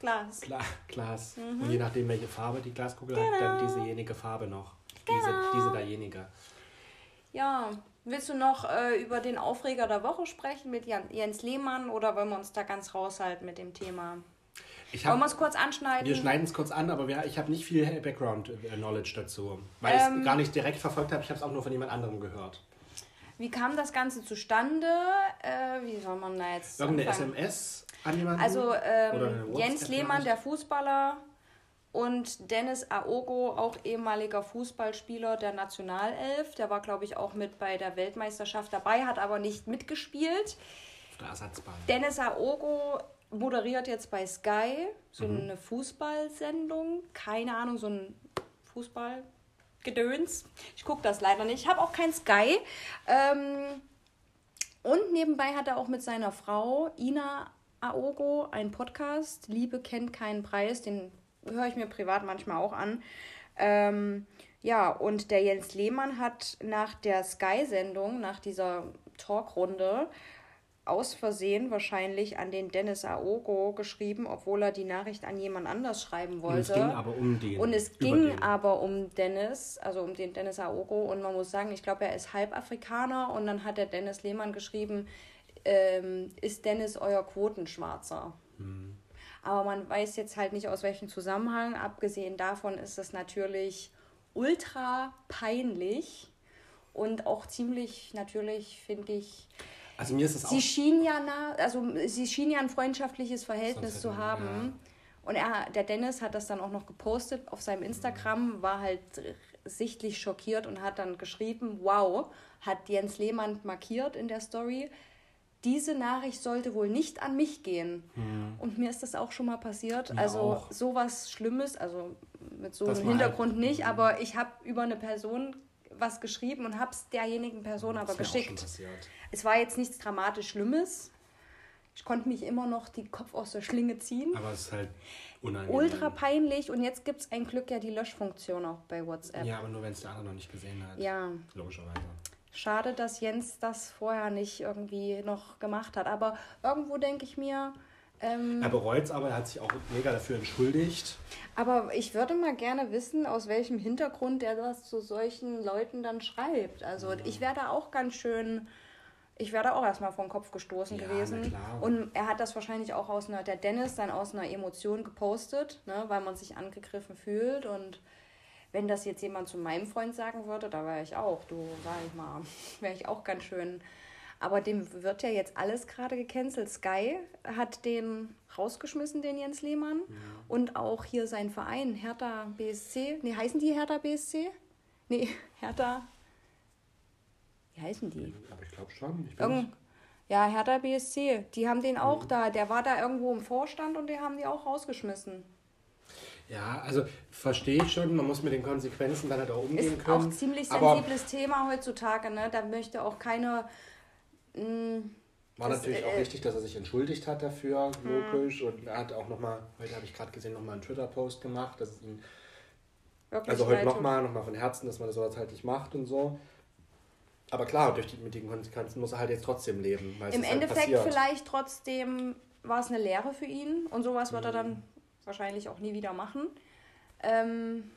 Glas. Gla Glas. Mhm. Und je nachdem, welche Farbe die Glaskugel genau. hat, dann diesejenige Farbe noch. Genau. Diese, diese dajenige. Ja, willst du noch äh, über den Aufreger der Woche sprechen mit Jens Lehmann oder wollen wir uns da ganz raushalten mit dem Thema? Ich hab, Wollen wir es kurz anschneiden? Wir schneiden es kurz an, aber wir, ich habe nicht viel Background-Knowledge dazu, weil ähm, ich es gar nicht direkt verfolgt habe. Ich habe es auch nur von jemand anderem gehört. Wie kam das Ganze zustande? Äh, wie soll man da jetzt. Irgendeine anfangen? SMS an jemanden? Also ähm, Jens Lehmann, der Fußballer, und Dennis Aogo, auch ehemaliger Fußballspieler der Nationalelf. Der war, glaube ich, auch mit bei der Weltmeisterschaft dabei, hat aber nicht mitgespielt. Auf der Ersatzbank. Dennis Aogo moderiert jetzt bei Sky so mhm. eine Fußballsendung. Keine Ahnung, so ein Fußballgedöns. Ich gucke das leider nicht. Ich habe auch kein Sky. Ähm, und nebenbei hat er auch mit seiner Frau Ina Aogo einen Podcast. Liebe kennt keinen Preis. Den höre ich mir privat manchmal auch an. Ähm, ja, und der Jens Lehmann hat nach der Sky-Sendung, nach dieser Talkrunde, aus Versehen wahrscheinlich an den Dennis Aogo geschrieben, obwohl er die Nachricht an jemand anders schreiben wollte. Und es ging aber um den. Und es ging den. aber um Dennis, also um den Dennis Aogo. Und man muss sagen, ich glaube, er ist Halbafrikaner. Und dann hat der Dennis Lehmann geschrieben, ähm, ist Dennis euer Quotenschwarzer? Hm. Aber man weiß jetzt halt nicht aus welchem Zusammenhang. Abgesehen davon ist es natürlich ultra peinlich und auch ziemlich natürlich, finde ich, also mir ist auch. Sie schien ja nah, also sie schien ja ein freundschaftliches Verhältnis zu haben. Ja. Und er, der Dennis hat das dann auch noch gepostet auf seinem Instagram, war halt sichtlich schockiert und hat dann geschrieben, wow, hat Jens Lehmann markiert in der Story. Diese Nachricht sollte wohl nicht an mich gehen. Hm. Und mir ist das auch schon mal passiert. Mir also auch. sowas Schlimmes, also mit so einem Hintergrund halt, nicht, aber ich habe über eine Person was geschrieben und habe es derjenigen Person aber geschickt. Es war jetzt nichts dramatisch Schlimmes. Ich konnte mich immer noch die Kopf aus der Schlinge ziehen. Aber es ist halt unangenehm. Ultra peinlich und jetzt gibt es ein Glück ja die Löschfunktion auch bei WhatsApp. Ja, aber nur wenn es der andere noch nicht gesehen hat. Ja. Logischerweise. Schade, dass Jens das vorher nicht irgendwie noch gemacht hat. Aber irgendwo denke ich mir, ähm, er bereut es aber, er hat sich auch mega dafür entschuldigt. Aber ich würde mal gerne wissen, aus welchem Hintergrund er das zu solchen Leuten dann schreibt. Also ja. ich wäre da auch ganz schön, ich wäre da auch erstmal vom Kopf gestoßen ja, gewesen. Und er hat das wahrscheinlich auch aus einer, der Dennis dann aus einer Emotion gepostet, ne, weil man sich angegriffen fühlt. Und wenn das jetzt jemand zu meinem Freund sagen würde, da wäre ich auch, du, sag ich mal, wäre ich auch ganz schön aber dem wird ja jetzt alles gerade gecancelt. Sky hat den rausgeschmissen, den Jens Lehmann. Ja. Und auch hier sein Verein, Hertha BSC. Nee, heißen die Hertha BSC? Nee, Hertha. Wie heißen die? Aber ich glaube schon. Ich Irgend ja, Hertha BSC. Die haben den auch mhm. da. Der war da irgendwo im Vorstand und die haben die auch rausgeschmissen. Ja, also verstehe ich schon, man muss mit den Konsequenzen dann halt auch umgehen ist können. Ist auch ein ziemlich sensibles Thema heutzutage, ne? Da möchte auch keine Mm, War Das, natürlich äh, auch richtig, dass er sich entschuldigt hat dafür, logisch. Und er hat auch nochmal, heute habe ich gerade gesehen, nochmal einen Twitter-Post gemacht, dass es Wirklich also heute nochmal, nochmal von Herzen, dass man das sowas halt nicht macht und so. Aber klar, durch die, mit den Konsequenzen muss er halt jetzt trotzdem leben. Im halt Endeffekt passiert. vielleicht trotzdem war es eine Lehre für ihn und sowas wird er dann wahrscheinlich auch nie wieder machen. Ähm,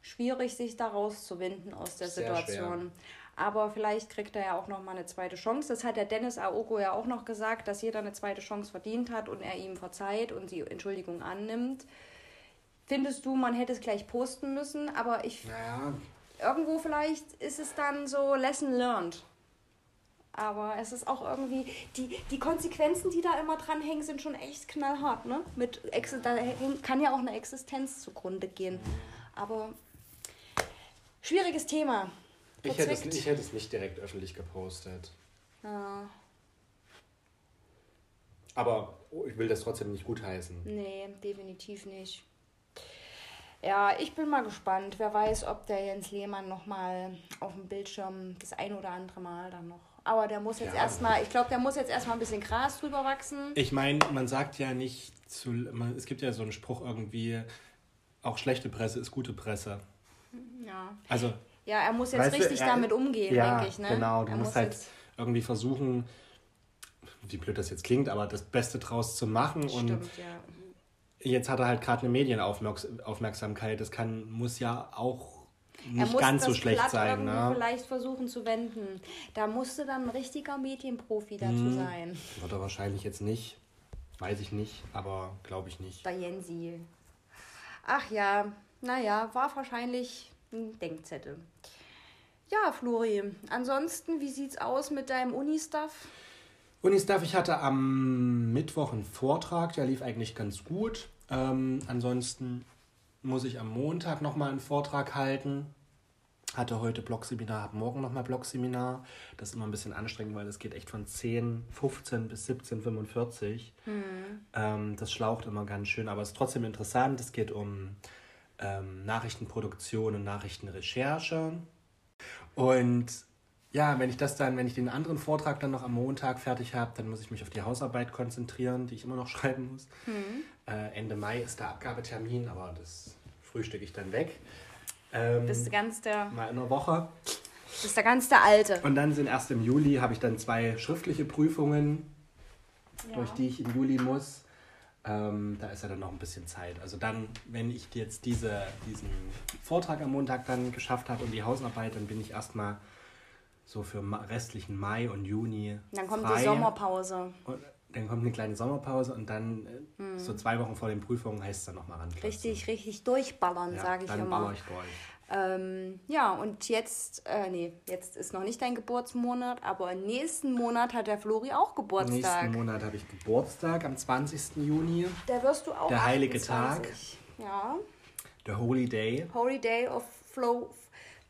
schwierig, sich da rauszuwinden aus der Sehr Situation. Aber vielleicht kriegt er ja auch noch mal eine zweite Chance. Das hat der Dennis Aogo ja auch noch gesagt, dass jeder eine zweite Chance verdient hat und er ihm verzeiht und die Entschuldigung annimmt. Findest du, man hätte es gleich posten müssen, aber ich Naja, irgendwo vielleicht ist es dann so Lesson learned. Aber es ist auch irgendwie, die, die Konsequenzen, die da immer dranhängen, sind schon echt knallhart, ne? Mit Exi da kann ja auch eine Existenz zugrunde gehen. Aber schwieriges Thema. Ich hätte, es, ich hätte es nicht direkt öffentlich gepostet. Ja, Aber oh, ich will das trotzdem nicht gutheißen. nee, definitiv nicht. Ja, ich bin mal gespannt. Wer weiß, ob der Jens Lehmann nochmal auf dem Bildschirm das ein oder andere Mal dann noch. Aber der muss jetzt Ja. erstmal, ich glaube, der muss jetzt erstmal ein bisschen Gras drüber wachsen. Ich meine, man sagt ja nicht zu. Man, es gibt ja so einen Spruch irgendwie, auch schlechte Presse ist gute Presse. Ja. Also, Ja, er muss jetzt Weißt du, richtig er- damit umgehen, ja, denke ich. Ne? genau. Du er musst muss halt irgendwie versuchen, wie blöd das jetzt klingt, aber das Beste draus zu machen. Und Stimmt, ja. jetzt hat er halt gerade eine Medienaufmerksamkeit. Das kann, muss ja auch Er nicht muss ganz so schlecht Blatt sein. Ne? vielleicht versuchen zu wenden. Da musste dann ein richtiger Medienprofi dazu Mhm. sein. Wird er wahrscheinlich jetzt nicht. Weiß ich nicht, aber glaube ich nicht. Der Jensi. Ach ja, naja, war wahrscheinlich ein Denkzettel. Ja, Flori, ansonsten, wie sieht's aus mit deinem Uni-Stuff? Unistuff, ich hatte am Mittwoch einen Vortrag, der lief eigentlich ganz gut. Ähm, ansonsten muss ich am Montag nochmal einen Vortrag halten. Hatte heute Blogseminar, habe morgen nochmal Blogseminar. Das ist immer ein bisschen anstrengend, weil das geht echt von 10, 15 bis 17, 45. Ähm, das schlaucht immer ganz schön, aber es ist trotzdem interessant. Es geht um ähm, Nachrichtenproduktion und Nachrichtenrecherche. Und ja, wenn ich das dann, wenn ich den anderen Vortrag dann noch am Montag fertig habe, dann muss ich mich auf die Hausarbeit konzentrieren, die ich immer noch schreiben muss. Äh, Ende Mai ist der Abgabetermin, aber das frühstücke ich dann weg. Ähm, Bist du ganz der, mal in einer Woche. bist der ganz der Alte. Und dann sind erst im Juli, habe ich dann zwei schriftliche Prüfungen, durch die ich im Juli muss. Ähm, da ist ja dann noch ein bisschen Zeit. Also dann, wenn ich jetzt diese, diesen Vortrag am Montag dann geschafft habe und die Hausarbeit, dann bin ich erstmal so für restlichen Mai und Juni Dann kommt frei. die Sommerpause. Und dann kommt eine kleine Sommerpause und dann äh, so zwei Wochen vor den Prüfungen heißt es dann nochmal ran. Richtig, richtig durchballern, ja, sage ich dann immer. baller ich durch. Ähm, ja, und jetzt, äh, nee, jetzt ist noch nicht dein Geburtsmonat, aber nächsten Monat hat der Flori auch Geburtstag. Nächsten Monat habe ich Geburtstag, am 20. Juni, Da wirst du auch. Der heilige 28. Ja. der Holy Day, Holy Day of Flow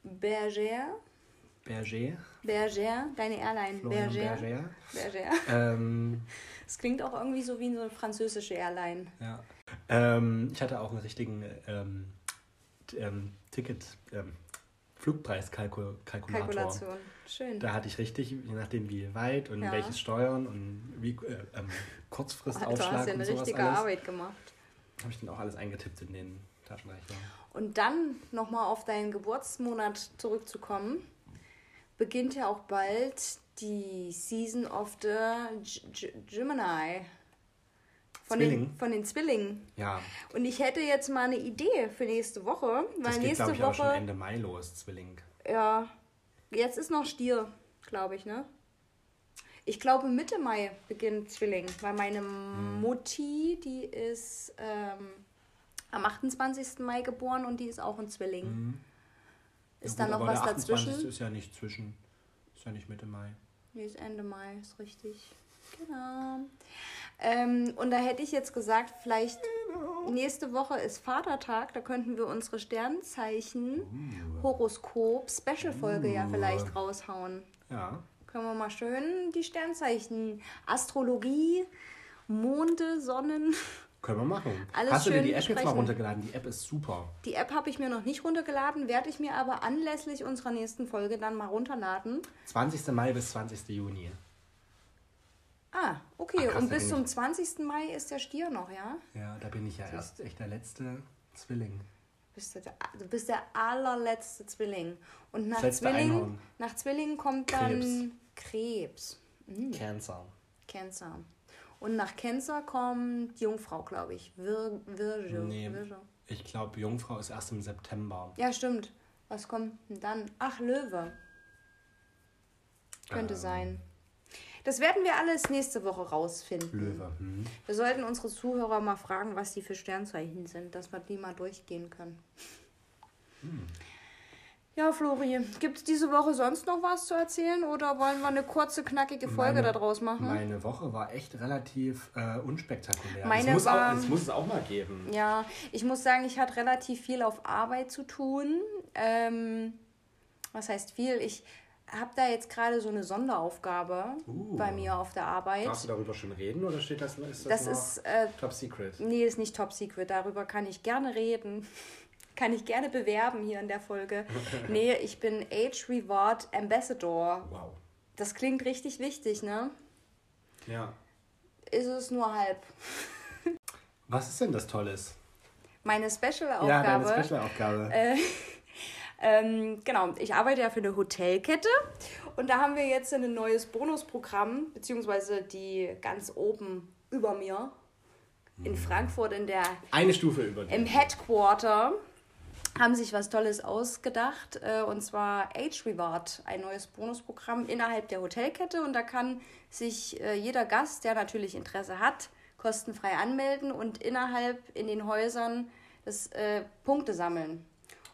Berger. Berger, Berger, deine Airline. Florian Berger. Berger. Berger. Ähm, Das klingt auch irgendwie so wie eine französische Airline. ja. ähm, ich hatte auch einen richtigen ähm, ähm, Ticket, ähm, Flugpreiskalkulator. Schön. Da hatte ich richtig, je nachdem wie weit und Ja. welches Steuern und wie äh, ähm, Kurzfristaufschlag hast ja und eine richtige alles. Arbeit gemacht. Habe ich dann auch alles eingetippt in den Taschenrechner. Und dann nochmal auf deinen Geburtsmonat zurückzukommen, beginnt ja auch bald die Season of the G Gemini. Von den, von den Zwillingen. Ja, Und ich hätte jetzt mal eine Idee für nächste Woche, weil das geht nächste ich auch schon Woche, Ende Mai los, Zwilling. ja, jetzt ist noch Stier, glaube ich, ne? Ich glaube Mitte Mai beginnt Zwilling, weil meine Hm. Mutti, die ist ähm, am 28. Mai geboren und die ist auch ein Zwilling. Ist Hm. Ja da noch was der 28. dazwischen? ist ja nicht zwischen, ist ja nicht Mitte Mai. Nee, ist Ende Mai, ist richtig. Genau. Ähm, und da hätte ich jetzt gesagt, vielleicht nächste Woche ist Vatertag, da könnten wir unsere Sternzeichen Horoskop Special-Folge ja vielleicht raushauen. Ja, Können wir mal schön die Sternzeichen Astrologie, Monde, Sonnen. können wir machen. Alles Hast du dir die App jetzt mal besprechen. runtergeladen? Die App ist super. Die App habe ich mir noch nicht runtergeladen, werde ich mir aber anlässlich unserer nächsten Folge dann mal runterladen. 20. Mai bis 20. Juni. Ah, okay. Ach, krass, und bis bin zum 20. Mai ist der Stier noch, ja? Ja, da bin ich ja erst echt der letzte Zwilling. Bist du, der, du bist der allerletzte Zwilling. Und nach Zwilling, nach Zwilling kommt dann Krebs. Cancer. Cancer. Und nach Cancer kommt Jungfrau, glaube ich. Vir, Virgo. Nee. Virgo. Ich glaube, Jungfrau ist erst im September. Ja, stimmt. Was kommt denn dann? Ach, Löwe. Könnte Ähm. sein. Das werden wir alles nächste Woche rausfinden. Löwe. Hm. Wir sollten unsere Zuhörer mal fragen, was die für Sternzeichen sind, dass wir die mal durchgehen können. Ja, Flori, gibt es diese Woche sonst noch was zu erzählen oder wollen wir eine kurze, knackige Folge Meine- daraus machen? Meine Woche war echt relativ äh, unspektakulär. Meine es, muss war- auch, es muss es auch mal geben. Ja, ich muss sagen, ich hatte relativ viel auf Arbeit zu tun. Ähm, was heißt viel? Ich habe da jetzt gerade so eine Sonderaufgabe Uh. bei mir auf der Arbeit. Darfst du darüber schon reden oder steht das, ist Das das, ist, äh, Top Secret? nee, ist nicht top secret. Darüber kann ich gerne reden. Kann ich gerne bewerben hier in der Folge. Nee, ich bin Age Reward Ambassador. Wow. Das klingt richtig wichtig, ne? Ja. Ist es nur halb. Was ist denn das Tolles? Meine Ja, Special-Aufgabe. deine Special-Aufgabe. Ähm, genau, ich arbeite ja für eine Hotelkette und da haben wir jetzt ein neues Bonusprogramm, beziehungsweise die ganz oben über mir in Frankfurt in der, Eine Stufe über dir. im Headquarter haben sich was Tolles ausgedacht äh, und zwar Age Reward, ein neues Bonusprogramm innerhalb der Hotelkette und da kann sich äh, jeder Gast, der natürlich Interesse hat, kostenfrei anmelden und innerhalb in den Häusern das äh, Punkte sammeln.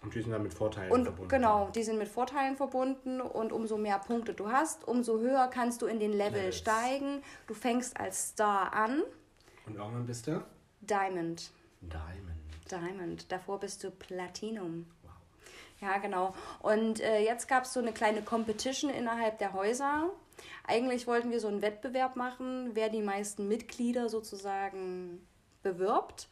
Und die sind dann mit Vorteilen Und verbunden. genau, die sind mit Vorteilen verbunden und umso mehr Punkte du hast, umso höher kannst du in den Level Levels. steigen. Du fängst als Star an, Und irgendwann bist du? Diamond. Diamond. Diamond. Davor bist du Platinum. Ja, genau. Und äh, jetzt gab es so eine kleine Competition innerhalb der Häuser. Eigentlich wollten wir so einen Wettbewerb machen, wer die meisten Mitglieder sozusagen bewirbt.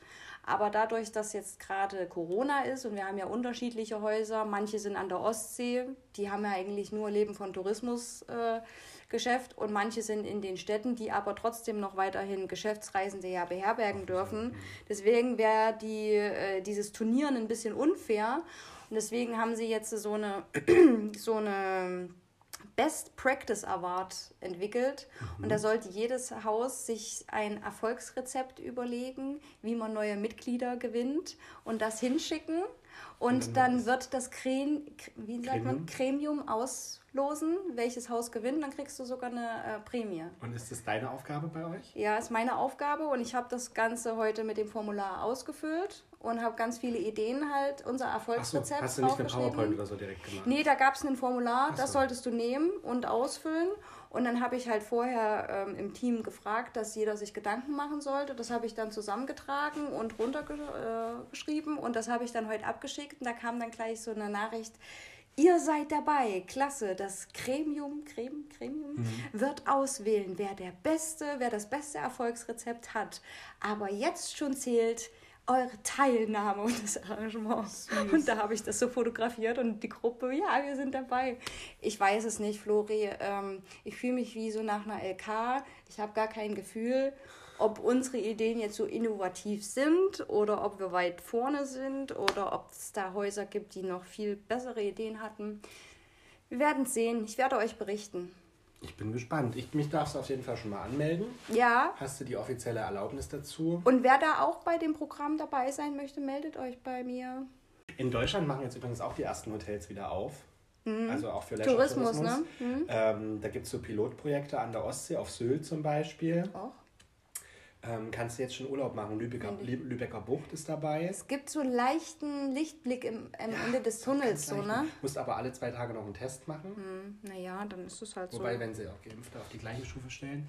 Aber dadurch, dass jetzt gerade Corona ist und wir haben ja unterschiedliche Häuser, manche sind an der Ostsee, die haben ja eigentlich nur Leben von Tourismusgeschäft äh, und manche sind in den Städten, die aber trotzdem noch weiterhin Geschäftsreisende ja beherbergen dürfen. Deswegen wäre die, äh, dieses Turnieren ein bisschen unfair und deswegen haben sie jetzt so eine, so eine Best Practice Award entwickelt. Und da sollte jedes Haus sich ein Erfolgsrezept überlegen, wie man neue Mitglieder gewinnt und das hinschicken. Und dann wird das Kren, wie sagt man, Gremium auslosen, welches Haus gewinnt. Dann kriegst du sogar eine äh, Prämie. Und ist das deine Aufgabe bei euch? Ja, ist meine Aufgabe und ich habe das Ganze heute mit dem Formular ausgefüllt und habe ganz viele Ideen halt, unser Erfolgsrezept hast du nicht eine. PowerPoint oder so direkt gemacht? Nee, da gab es ein Formular, Ach das so. solltest du nehmen und ausfüllen. Und dann habe ich halt vorher ähm, im Team gefragt, dass jeder sich Gedanken machen sollte. Das habe ich dann zusammengetragen und runtergeschrieben und das habe ich dann heute abgeschickt. Und da kam dann gleich so eine Nachricht. Ihr seid dabei, klasse. Das Gremium, Gremium, Gremium wird auswählen, wer der beste, wer das beste Erfolgsrezept hat. Aber jetzt schon zählt eure Teilnahme und das Arrangement. Und da habe ich das so fotografiert und die Gruppe, ja, wir sind dabei. Ich weiß es nicht, Flori. Ähm, ich fühle mich wie so nach einer LK. Ich habe gar kein Gefühl, ob unsere Ideen jetzt so innovativ sind oder ob wir weit vorne sind oder ob es da Häuser gibt, die noch viel bessere Ideen hatten. Wir werden es sehen. Ich werde euch berichten. Ich bin gespannt. Ich, mich darfst du auf jeden Fall schon mal anmelden. Ja, Hast du die offizielle Erlaubnis dazu? und wer da auch bei dem Programm dabei sein möchte, meldet euch bei mir. In Deutschland machen jetzt übrigens auch die ersten Hotels wieder auf. Also auch für Mhm. Tourismus, Leisure-Tourismus. ne? Mhm. Ähm, da gibt es so Pilotprojekte an der Ostsee, auf Sylt zum Beispiel. Auch. Ähm, kannst du jetzt schon Urlaub machen. Lübecker, Lü- Lübecker Bucht ist dabei. Es gibt so einen leichten Lichtblick im, am Ende des Tunnels, so, ne? Musst aber alle zwei Tage noch einen Test machen. Hm, naja, dann ist es halt Wobei, so. wenn sie auch Geimpfte auf die gleiche Stufe stellen.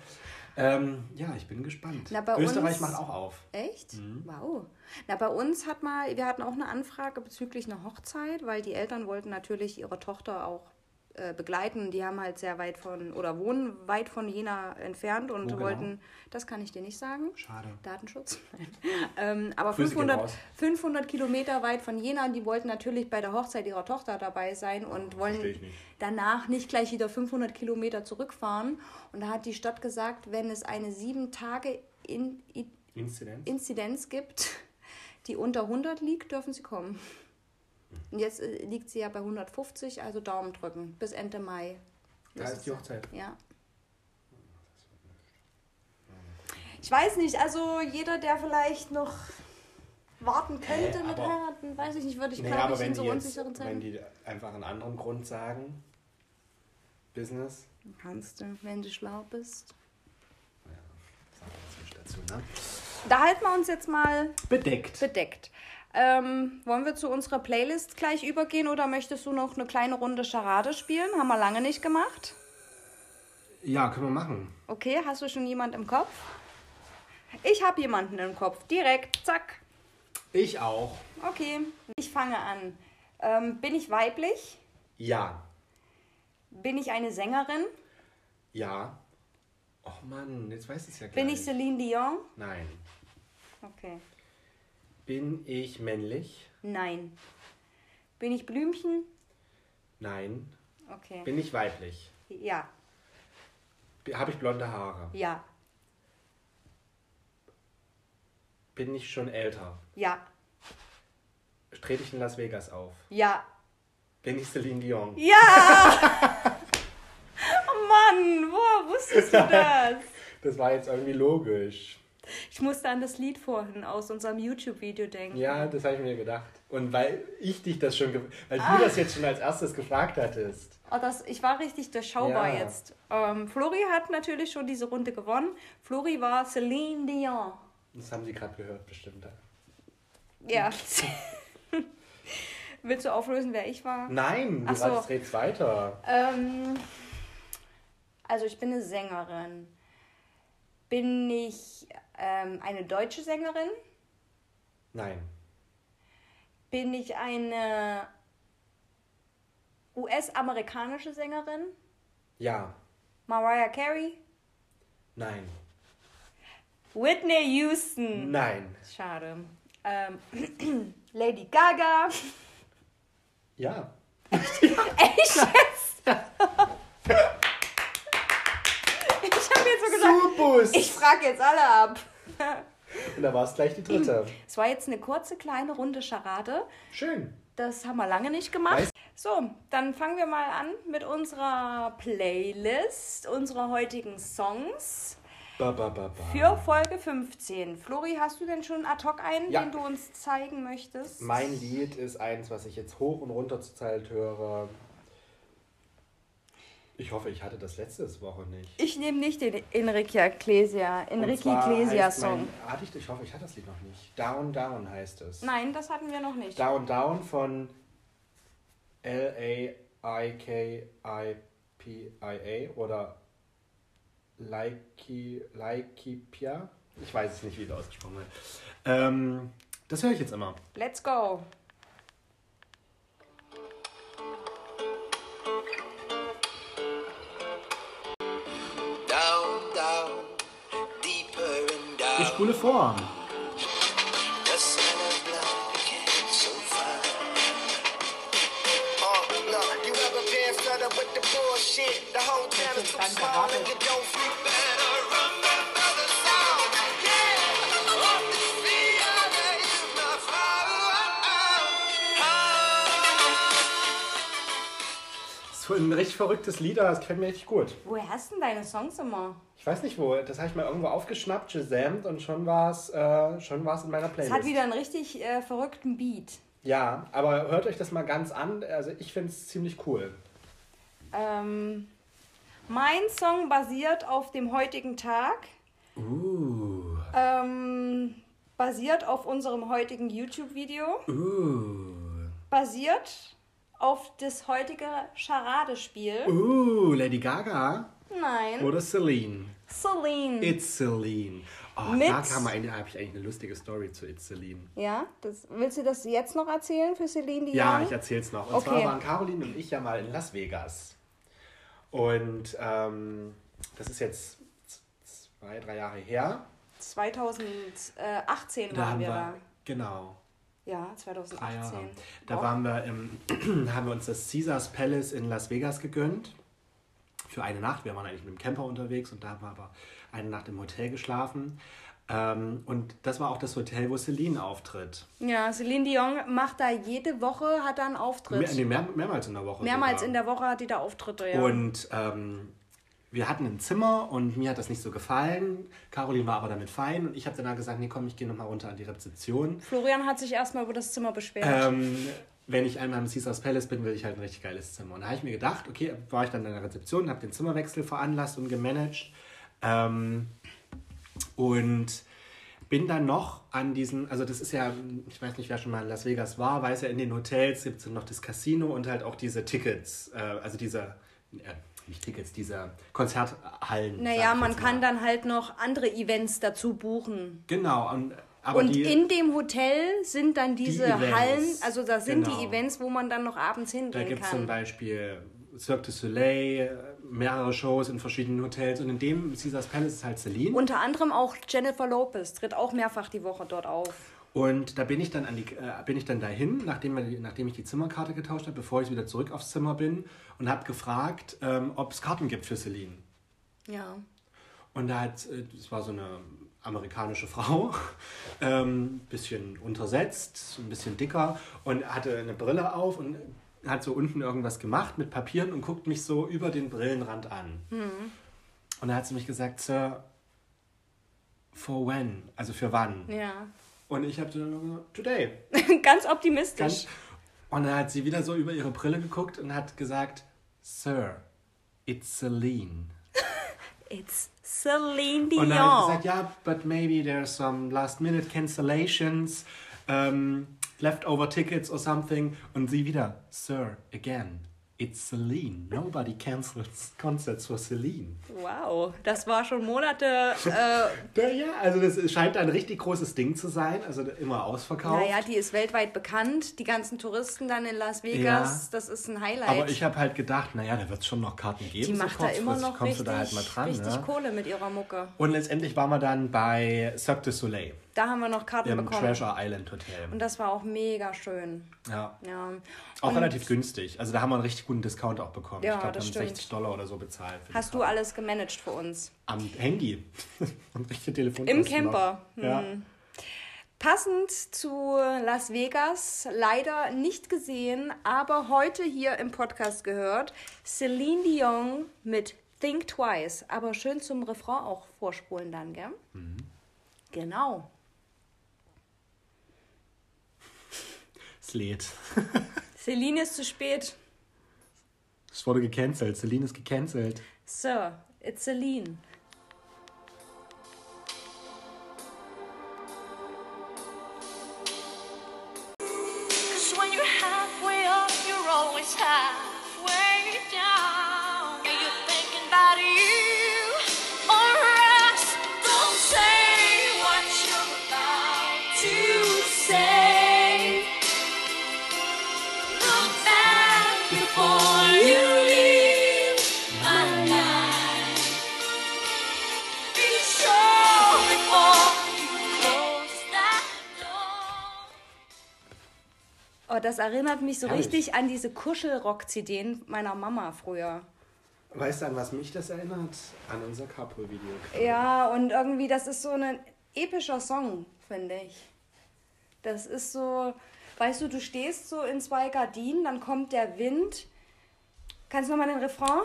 Ähm, ja, ich bin gespannt. Na, Österreich uns- macht auch auf. Echt? Mhm. Wow. Na, bei uns hat mal, wir hatten auch eine Anfrage bezüglich einer Hochzeit, weil die Eltern wollten natürlich ihre Tochter auch äh, begleiten. Die haben halt sehr weit von oder wohnen weit von Jena entfernt und Wo genau? wollten, das kann ich dir nicht sagen. Schade. Datenschutz. ähm, aber Grüße gehen 500, raus. 500 Kilometer weit von Jena, die wollten natürlich bei der Hochzeit ihrer Tochter dabei sein und wollen versteh ich nicht. danach nicht gleich wieder 500 Kilometer zurückfahren. Und da hat die Stadt gesagt, wenn es eine sieben Tage in, in, Inzidenz? Inzidenz gibt, die unter 100 liegt, dürfen sie kommen. Und jetzt äh, liegt sie ja bei 150, also Daumen drücken bis Ende Mai. da ist die Hochzeit. Ja. Ich weiß nicht, also jeder, der vielleicht noch warten könnte Äh, mit heiraten, weiß ich nicht, würde ich Nee, glaube ich in wenn so unsicheren wenn Zeiten. die einfach einen anderen Grund sagen, Business, Kannst du, wenn du schlau bist. jetzt nicht dazu, ne? Da halten wir uns jetzt mal Bedeckt. bedeckt. Ähm, wollen wir zu unserer Playlist gleich übergehen oder möchtest du noch eine kleine Runde Charade spielen? Haben wir lange nicht gemacht. Ja, können wir machen. Okay, hast du schon jemand im Kopf? Ich habe jemanden im Kopf. Direkt, zack. Ich auch. Okay, ich fange an. Ähm, bin ich weiblich? Ja. Bin ich eine Sängerin? Ja. Och Mann, jetzt weiß ich es ja gleich. Bin ich Celine Dion? Nein. Okay. Bin ich männlich? Nein. Bin ich Blümchen? Nein. Okay. Bin ich weiblich? Ja. Habe ich blonde Haare? Ja. Bin ich schon älter? Ja. Trete ich in Las Vegas auf? Ja. Bin ich Celine Dion? Ja! oh Mann, woher wusstest du das? Das war jetzt irgendwie logisch. Ich musste an das Lied vorhin aus unserem YouTube-Video denken. Ja, das habe ich mir gedacht. Und weil ich dich das schon, weil Ah. du das jetzt schon als erstes gefragt hattest. Oh, das, ich war richtig durchschaubar Ja. jetzt. Ähm, Flori hat natürlich schon diese Runde gewonnen. Flori war Celine Dion. Das haben sie gerade gehört, bestimmt. Ja. Willst du auflösen, wer ich war? Nein, du so. redest weiter. Ähm, also ich bin eine Sängerin. Bin ich ähm, eine deutsche Sängerin? Nein. Bin ich eine US-amerikanische Sängerin? Ja. Mariah Carey? Nein. Whitney Houston? Nein. Schade. Ähm, Lady Gaga? Ja. Echt jetzt? ich habe jetzt so gesagt, Subus! ich frage jetzt alle ab. Und da war es gleich die dritte. Es war jetzt eine kurze, kleine Runde Charade. Schön. Das haben wir lange nicht gemacht. Weißt- So, dann fangen wir mal an mit unserer Playlist, unserer heutigen Songs Ba, ba, ba, ba. für Folge 15. Flori, hast du denn schon ad hoc einen, Ja. den du uns zeigen möchtest? Mein Lied ist eins, was ich jetzt hoch und runter zur Zeit höre. Ich hoffe, ich hatte das letzte Woche nicht. Ich nehme nicht den Enrique Und Enrique heißt Song. Mein, hatte ich, ich hoffe, ich hatte das Lied noch nicht. Down, Down heißt es. Nein, das hatten wir noch nicht. Down, Down von L-A-I-K-I-P-I-A oder Laiki, Laikipia. Ich weiß es nicht, wie es ausgesprochen wird. Ähm, das höre ich jetzt immer. Let's go. Is my Das ist ein richtig verrücktes Lied, das gefällt mir richtig gut. Woher hast denn deine Songs immer? Ich weiß nicht wo, das habe ich mal irgendwo aufgeschnappt, gesamt und schon war es äh, schon war's in meiner Es Playlist. hat wieder einen richtig äh, verrückten Beat. ja, aber hört euch das mal ganz an. Also ich finde es ziemlich cool. Ähm, mein Song basiert auf dem heutigen Tag. Uh, Ähm, basiert auf unserem heutigen YouTube-Video. uh, Basiert auf das heutige Charadespiel. uh, Lady Gaga Nein. oder Celine? Celine. It's Celine. Oh, Mit- da kann man eigentlich, habe ich eigentlich eine lustige Story zu It's Celine. ja, das, willst du das jetzt noch erzählen für Celine Dion? Ja, ich erzähl's noch. Und Okay. zwar waren Caroline und ich ja mal in Las Vegas. Und ähm, das ist jetzt zwei, drei Jahre her. 2018 Da waren wir da. genau, Ja, drei Jahre. 2018. Da Auch. waren wir im, haben wir uns das Caesars Palace in Las Vegas gegönnt. Für eine Nacht. Wir waren eigentlich mit dem Camper unterwegs und da haben wir aber eine Nacht im Hotel geschlafen. Ähm, und das war auch das Hotel, wo Celine auftritt. Ja, Celine Dion macht da jede Woche, hat da einen Auftritt. Mehr, nee, mehr, mehrmals in der Woche. Mehrmals sogar. in der Woche hat die da Auftritte, ja. Und ähm, wir hatten ein Zimmer und mir hat das nicht so gefallen. Caroline war aber damit fein und ich habe dann gesagt, nee komm, ich gehe nochmal runter an die Rezeption. Florian hat sich erstmal über das Zimmer beschwert. Ähm, wenn ich einmal im Caesars Palace bin, will ich halt ein richtig geiles Zimmer. Und da habe ich mir gedacht, okay, war ich dann in der Rezeption, habe den Zimmerwechsel veranlasst und gemanagt. Ähm, und bin dann noch an diesen, also das ist ja, ich weiß nicht, wer schon mal in Las Vegas war, weiß ja, in den Hotels gibt es noch das Casino und halt auch diese Tickets, äh, also diese, äh, nicht Tickets, diese Konzerthallen. naja, man kann dann halt noch andere Events dazu buchen. Genau, und, aber und die, in dem Hotel sind dann diese Events. Hallen, also da sind Genau. die Events, wo man dann noch abends Da hingehen gibt es zum kann. Beispiel Cirque du Soleil, mehrere Shows in verschiedenen Hotels und in dem Caesars Palace ist halt Celine. Unter anderem auch Jennifer Lopez tritt auch mehrfach die Woche dort auf. Und da bin ich dann an die, äh, bin ich dann dahin, nachdem, die- nachdem ich die Zimmerkarte getauscht habe, bevor ich wieder zurück aufs Zimmer bin und habe gefragt, ähm, ob es Karten gibt für Celine. Ja. Und da hat, äh, das war so eine amerikanische Frau, ähm, bisschen untersetzt, ein bisschen dicker und hatte eine Brille auf und hat so unten irgendwas gemacht mit Papieren und guckt mich so über den Brillenrand an. Und da hat sie mich gesagt, Sir, for when? Also für wann? Ja. Und ich habe so gesagt, today. Ganz optimistisch. Ganz, und dann hat sie wieder so über ihre Brille geguckt und hat gesagt, Sir, it's Celine. It's Celine Dion. Und but maybe there's some last-minute cancellations, um, leftover tickets or something. Und sie wieder, Sir, again, it's Celine. Nobody cancels concerts for Celine. Wow, das war schon Monate. Äh, Ja, also das scheint ein richtig großes Ding zu sein, also immer ausverkauft. naja, die ist weltweit bekannt. Die ganzen Touristen dann in Las Vegas, Ja. das ist ein Highlight. Aber ich habe halt gedacht, naja, da wird es schon noch Karten geben. die so macht da immer noch richtig, da halt mal dran. richtig ne? Kohle mit ihrer Mucke. Und letztendlich waren wir dann bei Cirque du Soleil Da haben wir noch Karten im bekommen. Treasure Island Hotel. Und das war auch mega schön. Ja. Ja. Auch Und relativ günstig. Also da haben wir einen richtig guten Discount auch bekommen. Ja, ich glaube, wir haben stimmt. 60 Dollar oder so bezahlt. Hast du alles gemanagt für uns? Am Handy. Und richtige Telefon. Im Camper. Ja. Passend zu Las Vegas, leider nicht gesehen, aber heute hier im Podcast gehört, Celine Dion mit Think Twice. Aber schön zum Refrain auch vorspulen dann, gell? Mhm. Genau. Es lädt. Celine ist zu spät. Es wurde gecancelt. Celine ist gecancelt. Sir, it's Celine. Erinnert mich so Herrlich. richtig an diese Kuschelrock-CDs meiner Mama früher. Weißt du, an was mich das erinnert? An unser Carpool-Video. Ja, und irgendwie, das ist so ein epischer Song, finde ich. Das ist so, weißt du, du stehst so in zwei Gardinen, dann kommt der Wind. Kannst du nochmal den Refrain?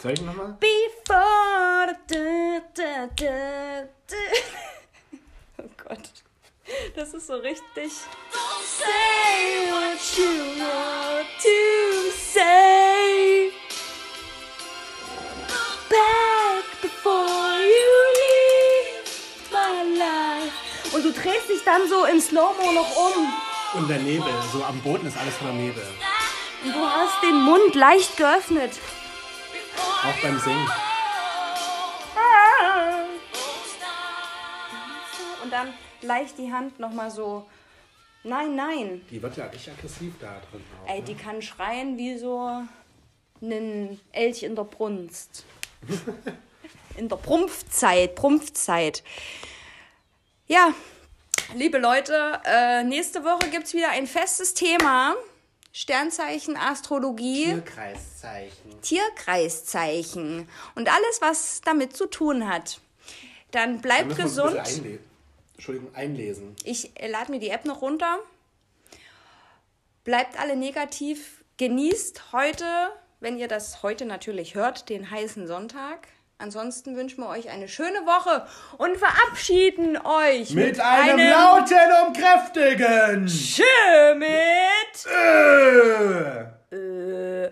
Soll ich nochmal? Before. Da, da, da. Oh Gott. Das ist so richtig. Don't say what you want to say. Back before you leave my life. Und du drehst dich dann so im Slow-Mo noch um. Und der Nebel. So am Boden ist alles voller Nebel. Und du hast den Mund leicht geöffnet. Auch beim Singen. Und dann leicht die Hand nochmal so. Nein, nein. Die wird ja richtig aggressiv da drin. Auch, Ey, ne? die kann schreien wie so. einen Elch in der Brunst. In der Prumpfzeit, Prumpfzeit. Ja, liebe Leute, äh, nächste Woche gibt es wieder ein festes Thema. Sternzeichen, Astrologie. Tierkreiszeichen. Tierkreiszeichen und alles, was damit zu tun hat. Dann Da bleibt ein gesund. Entschuldigung, einlesen. Ich äh, lade mir die App noch runter. Bleibt alle negativ. Genießt heute, wenn ihr das heute natürlich hört, den heißen Sonntag. Ansonsten wünschen wir euch eine schöne Woche und verabschieden euch Mit einem lauten und kräftigen Tschö mit Ö.